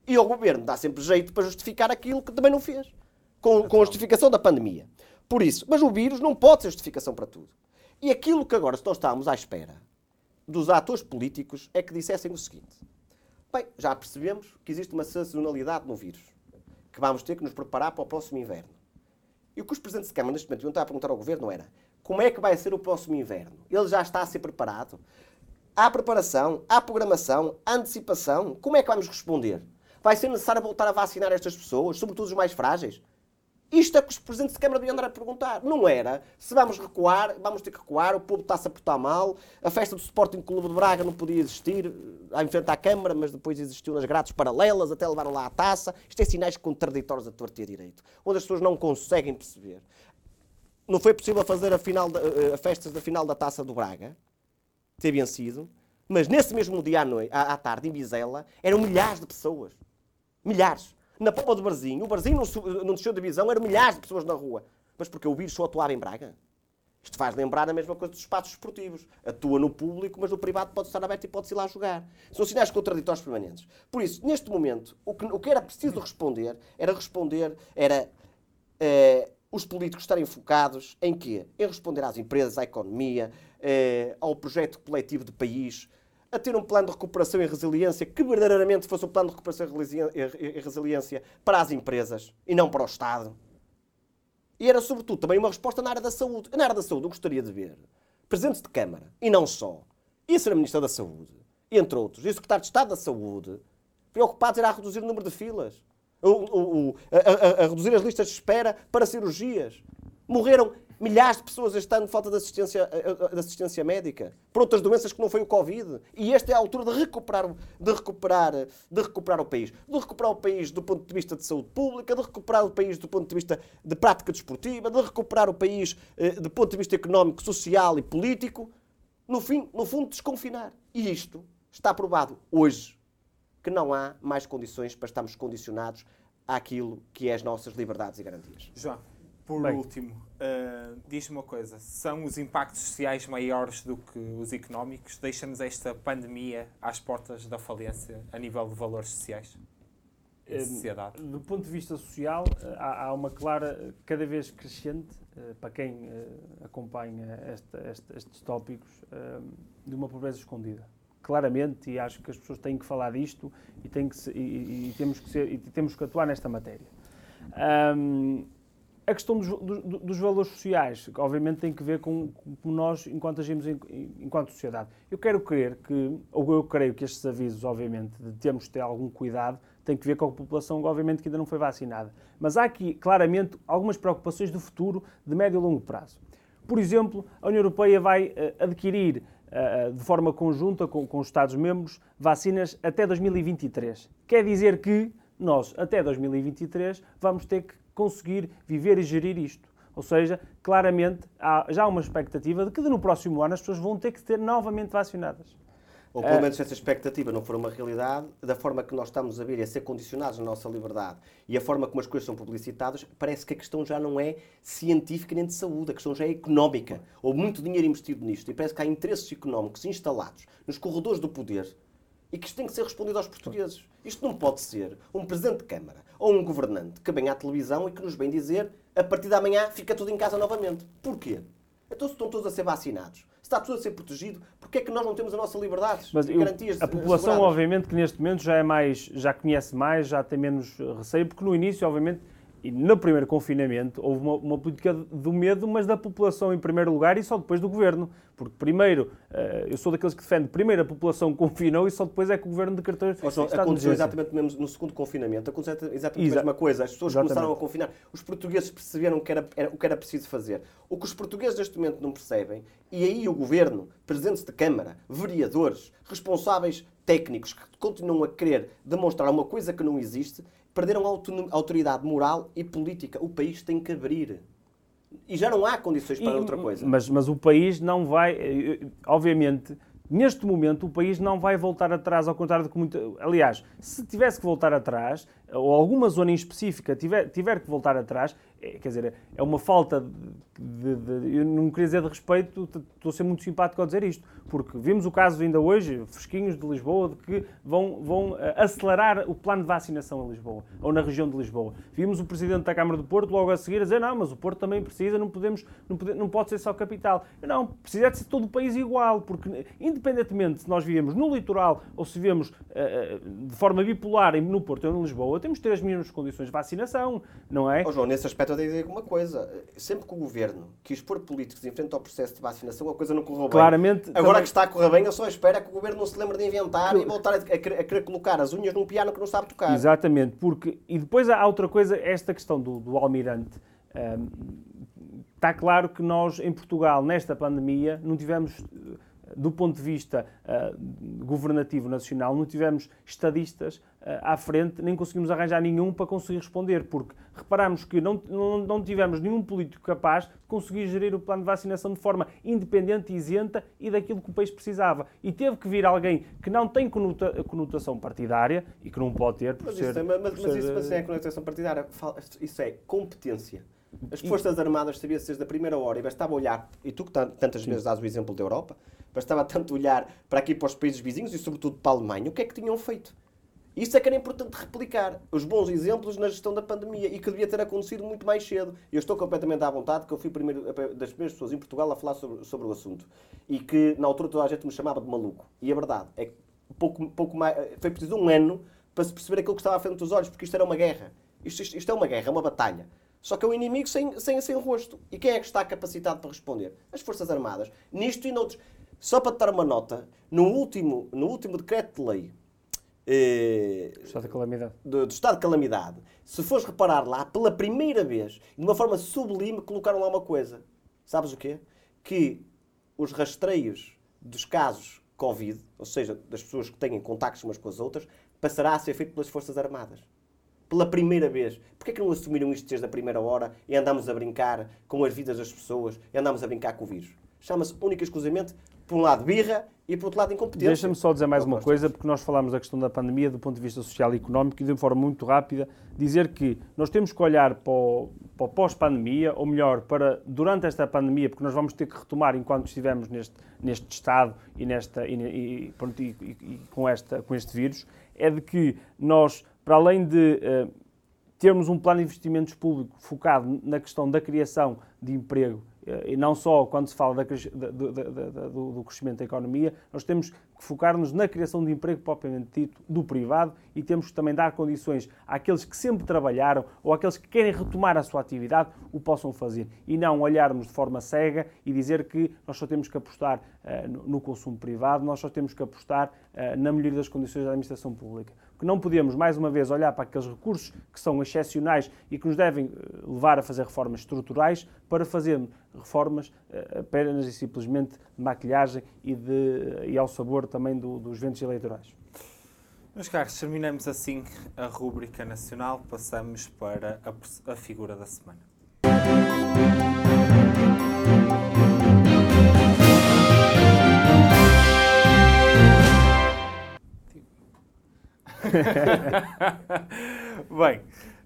E ao governo dá sempre jeito para justificar aquilo que também não fez, com, com a justificação da pandemia. Por isso, mas o vírus não pode ser justificação para tudo. E aquilo que agora nós estamos à espera dos atores políticos é que dissessem o seguinte: bem, já percebemos que existe uma sazonalidade no vírus que vamos ter que nos preparar para o próximo inverno. E o que os presidentes de Câmara neste momento iam estar a perguntar ao Governo era como é que vai ser o próximo inverno? Ele já está a ser preparado? Há preparação, há programação, há antecipação? Como é que vamos responder? Vai ser necessário voltar a vacinar estas pessoas, sobretudo os mais frágeis? Isto é que os presidentes de Câmara deviam andar a perguntar. Não era se vamos recuar, vamos ter que recuar, o povo está-se a portar mal, a festa do Sporting Clube de Braga não podia existir à enfrentar a Câmara, mas depois existiu nas grades paralelas, até levaram lá a taça. Isto é sinais contraditórios a torto e a direito, onde as pessoas não conseguem perceber. Não foi possível fazer a, final de, eh, a festas da final da taça do Braga, ter vencido, mas nesse mesmo dia à, noite, à, à tarde, em Vizela, eram milhares de pessoas. Milhares na Pomba do Barzinho, o Barzinho não, não desceu de visão, eram milhares de pessoas na rua. Mas porque o vírus só atuava em Braga? Isto faz lembrar a mesma coisa dos espaços esportivos. Atua no público, mas no privado pode estar aberto e pode-se ir lá jogar. São sinais contraditórios permanentes. Por isso, neste momento, o que, o que era preciso responder era responder, era eh, os políticos estarem focados em quê? Em responder às empresas, à economia, eh, ao projeto coletivo de país, a ter um plano de recuperação e resiliência que verdadeiramente fosse um plano de recuperação e resiliência para as empresas e não para o Estado. E era, sobretudo, também uma resposta na área da saúde. Na área da saúde, eu gostaria de ver presidentes de Câmara, e não só, e a Ministra da Saúde, entre outros, e o Secretário de Estado da Saúde, preocupados a reduzir o número de filas, a, a, a, a reduzir as listas de espera para cirurgias. Morreram Milhares de pessoas este ano de falta de assistência, eh, eh, de assistência médica por outras doenças que não foi o Covid. E esta é a altura de recuperar, de, recuperar, de recuperar o país. De recuperar o país do ponto de vista de saúde pública, de recuperar o país do ponto de vista de prática desportiva, de recuperar o país eh, do ponto de vista económico, social e político. No, fim, no fundo, desconfinar. E isto está provado hoje que não há mais condições para estarmos condicionados àquilo que é as nossas liberdades e garantias. João. Por Bem. último, uh, diz-me uma coisa: são os impactos sociais maiores do que os económicos? Deixa-nos esta pandemia às portas da falência a nível de valores sociais? Eh, sociedade. Do ponto de vista social, eh, há, há uma clara, cada vez crescente, para quem acompanha esta- esta- estes tópicos, de uma pobreza escondida. Claramente, e acho que as pessoas têm que falar disto e, que se- e- e- temos, que ser, e temos que atuar nesta matéria. A questão dos, do- dos valores sociais, que obviamente tem que ver com nós, enquanto agimos em- enquanto sociedade. Eu quero crer que, ou eu creio que estes avisos, obviamente, de termos de ter algum cuidado, têm que ver com a população, obviamente, que ainda não foi vacinada. Mas há aqui, claramente, algumas preocupações do futuro, de médio e longo prazo. Por exemplo, a União Europeia vai eh, adquirir, eh, de forma conjunta com, com os Estados-membros, vacinas até 2023. Quer dizer que nós, até 2023, vamos ter que conseguir viver e gerir isto. Ou seja, claramente, há já uma expectativa de que no próximo ano as pessoas vão ter que ser novamente vacinadas. Ou pelo menos se essa expectativa não for uma realidade, da forma que nós estamos a ver e a ser condicionados na nossa liberdade e a forma como as coisas são publicitadas, parece que a questão já não é científica nem de saúde, a questão já é económica. Houve muito dinheiro investido nisto e parece que há interesses económicos instalados nos corredores do poder e que isto tem que ser respondido aos portugueses. Isto não pode ser um presidente de Câmara ou um governante que venha à televisão e que nos vem dizer a partir de amanhã fica tudo em casa novamente. Porquê? Então se estão todos a ser vacinados, se está tudo a ser protegido, porquê é que nós não temos a nossa liberdade Mas eu- garantias a população, asseguradas? obviamente, que neste momento já é mais, já conhece mais, já tem menos receio, porque no início, obviamente, e no primeiro confinamento, houve uma, uma política do medo, mas da população em primeiro lugar e só depois do governo. Porque primeiro, eh, eu sou daqueles que defende primeiro a população confinou e só depois é que o governo decretou estado de aconteceu exatamente mesmo no segundo confinamento, aconteceu exatamente Exa- a mesma coisa. As pessoas Exatamente. começaram a confinar, os portugueses perceberam que era, era- o que era preciso fazer. O que os portugueses neste momento não percebem, e aí o governo, presidentes de Câmara, vereadores, responsáveis técnicos que continuam a querer demonstrar uma coisa que não existe, perderam a autoridade moral e política. O país tem que abrir. E já não há condições para E- outra coisa. Mas, mas o país não vai, eh, eh, obviamente, neste momento o país não vai voltar atrás, ao contrário do que muito. Aliás, se tivesse que voltar atrás, ou alguma zona em específica tiver, tiver que voltar atrás, é, quer dizer, é uma falta de, de- de- Eu não queria dizer de respeito, estou a ser muito simpático ao dizer isto, porque vimos o caso ainda hoje, fresquinhos de Lisboa, de que vão, vão eh, acelerar o plano de vacinação em Lisboa, ou na região de Lisboa. Vimos o Presidente da Câmara do Porto logo a seguir a dizer: não, mas o Porto também precisa, não, podemos, não, pode, não pode ser só capital. Não, precisa de ser todo o país igual, porque independentemente se nós vivemos no litoral ou se vivemos eh, eh, de forma bipolar no Porto ou em Lisboa, temos de ter as mesmas condições de vacinação, não é? Ó João, nesse aspecto eu tenho de dizer uma coisa. Sempre que o governo quis pôr políticos em frente ao processo de vacinação, a coisa não correu bem. Claramente, Agora também- que está a correr bem, eu só espero é que o governo não se lembre de inventar e voltar a, a querer, a querer colocar as unhas num piano que não sabe tocar. Exatamente, porque. E depois há outra coisa, esta questão do, do almirante. Ahm, está claro que nós, em Portugal, nesta pandemia, não tivemos, eh, do ponto de vista ah, governativo nacional, não tivemos estadistas à frente, nem conseguimos arranjar nenhum para conseguir responder, porque reparamos que não, não, não tivemos nenhum político capaz de conseguir gerir o plano de vacinação de forma independente e isenta e daquilo que o país precisava. E teve que vir alguém que não tem conota- conotação partidária e que não pode ter, por Mas, ser... isso, mas, mas ser, isso, mas eh, é conotação partidária. Isso é competência. As Forças Armadas sabiam desde a primeira hora e bastava olhar, e tu que tan- tantas vezes dás o exemplo da Europa, bastava tanto olhar para aqui para os países vizinhos e sobretudo para a Alemanha, o que é que tinham feito? Isso é que era importante replicar. Os bons exemplos na gestão da pandemia e que devia ter acontecido muito mais cedo. Eu estou completamente à vontade, que eu fui primeiro, das primeiras pessoas em Portugal a falar sobre, sobre o assunto. E que na altura toda a gente me chamava de maluco. E a verdade é que pouco, pouco mais, foi preciso um ano para se perceber aquilo que estava à frente dos olhos, porque isto era uma guerra. Isto, isto, isto é uma guerra, é uma batalha. Só que é um inimigo sem, sem, sem rosto. E quem é que está capacitado para responder? As Forças Armadas. Nisto e noutros. Só para te dar uma nota, no último, no último decreto de lei eh, Estado do, do estado de calamidade, se fores reparar lá, pela primeira vez, de uma forma sublime, colocaram lá uma coisa. Sabes o quê? Que os rastreios dos casos Covid, ou seja, das pessoas que têm contactos umas com as outras, passará a ser feito pelas Forças Armadas. Pela primeira vez. Porquê que não assumiram isto desde a primeira hora e andamos a brincar com as vidas das pessoas e andamos a brincar com o vírus? Chama-se única e exclusivamente por um lado birra e por outro lado incompetência. Deixa-me só dizer mais uma coisa, porque nós falámos da questão da pandemia do ponto de vista social e económico e de forma muito rápida dizer que nós temos que olhar para o, pós-pandemia, ou melhor, para durante esta pandemia, porque nós vamos ter que retomar enquanto estivermos neste, neste estado e, nesta, e, e, pronto, e, e com, esta, com este vírus, é de que nós, para além de uh, termos um plano de investimentos público focado na questão da criação de emprego eh, e não só quando se fala da, do, do, do, crescimento da economia, nós temos que focar-nos na criação de emprego propriamente dito do privado e temos que também dar condições àqueles que sempre trabalharam ou àqueles que querem retomar a sua atividade o possam fazer. E não olharmos de forma cega e dizer que nós só temos que apostar uh, no, no, consumo privado, nós só temos que apostar uh, na melhoria das condições da administração pública que não podemos, mais uma vez, olhar para aqueles recursos que são excepcionais e que nos devem eh, levar a fazer reformas estruturais para fazer reformas eh, apenas e simplesmente de maquilhagem e, de, e ao sabor também do, dos ventos eleitorais. Meus caros, terminamos assim a rúbrica nacional, passamos para a, a figura da semana. Bem,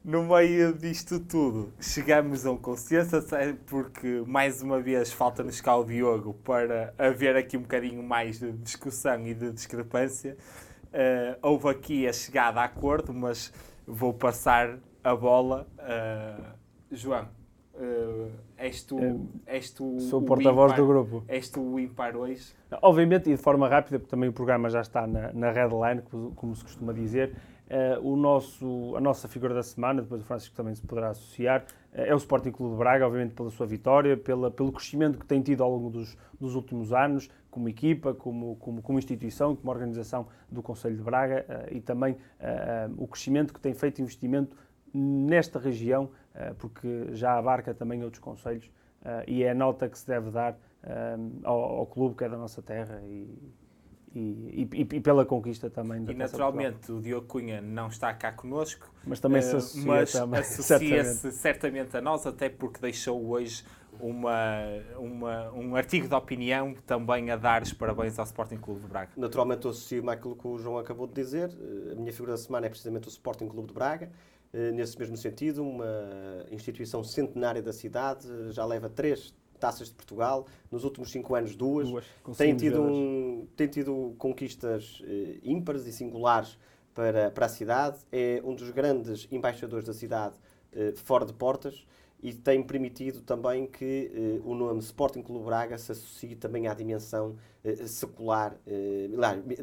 no meio disto tudo, chegamos a um consenso, porque mais uma vez falta-nos cá o Diogo para haver aqui um bocadinho mais de discussão e de discrepância. Uh, houve aqui a chegada a acordo, mas vou passar a bola. Uh, João, uh, és tu, és tu Sou o porta-voz do grupo. És tu o impar hoje? Obviamente, e de forma rápida, porque também o programa já está na, na line, como se costuma dizer, Uh, o nosso, a nossa figura da semana, depois o Francisco também se poderá associar, uh, é o Sporting Clube de Braga, obviamente pela sua vitória, pela, pelo crescimento que tem tido ao longo dos, dos últimos anos, como equipa, como, como, como, instituição, como organização do Conselho de Braga uh, e também o crescimento que tem feito investimento nesta região, porque já abarca também outros conselhos e é a nota que se deve dar ao, ao clube que é da nossa terra e, e, e, e, pela conquista também da E naturalmente o Diogo Cunha não está cá connosco, mas também se eh, associa, mas também, associa-se certamente. certamente a nós, até porque deixou hoje uma, uma, um artigo de opinião também a dar os parabéns ao Sporting Clube de Braga. Naturalmente associo-me àquilo que o João acabou de dizer. Eh, a minha figura da semana é precisamente o Sporting Clube de Braga. Eh, nesse mesmo sentido, uma instituição centenária da cidade, já leva três taças de Portugal, nos últimos cinco anos duas. duas tem, tido um, tem tido conquistas uh, ímpares e singulares para, para a cidade. É um dos grandes embaixadores da cidade uh, fora de portas e tem permitido também que uh, o nome Sporting Clube Braga se associe também à dimensão uh, secular,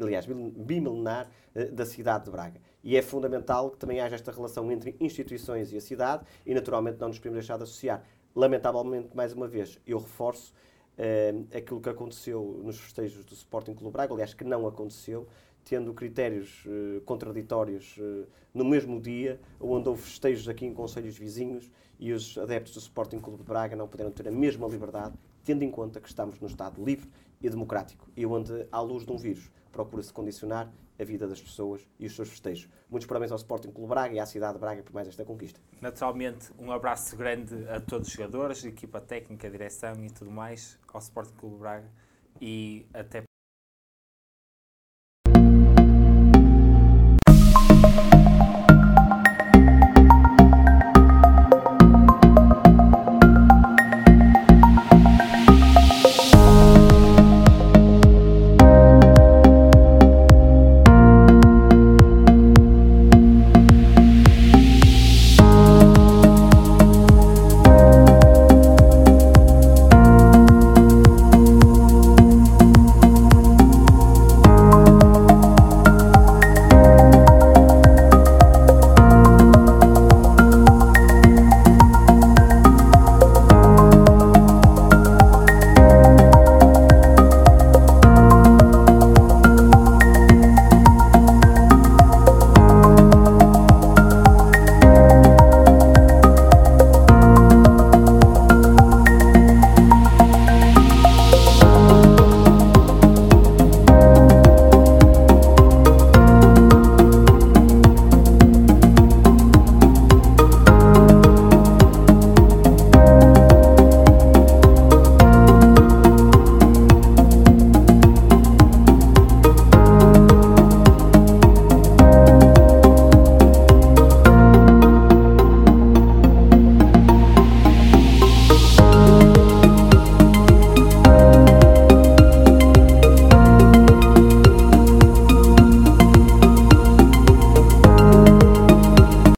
aliás, bimilenar da cidade de Braga. E é fundamental que também haja esta relação entre instituições e a cidade e, naturalmente, não nos podemos deixar de associar. Lamentavelmente, mais uma vez, eu reforço uh, aquilo que aconteceu nos festejos do Sporting Clube Braga, aliás, que não aconteceu, tendo critérios uh, contraditórios uh, no mesmo dia, onde houve festejos aqui em conselhos vizinhos e os adeptos do Sporting Clube de Braga não puderam ter a mesma liberdade, tendo em conta que estamos num Estado livre e democrático e onde, à luz de um vírus, procura-se condicionar a vida das pessoas e os seus festejos. Muitos parabéns ao Sporting Clube Braga e à cidade de Braga por mais esta conquista. Naturalmente, um abraço grande a todos os jogadores, equipa técnica, direção e tudo mais, ao Sporting Clube Braga e até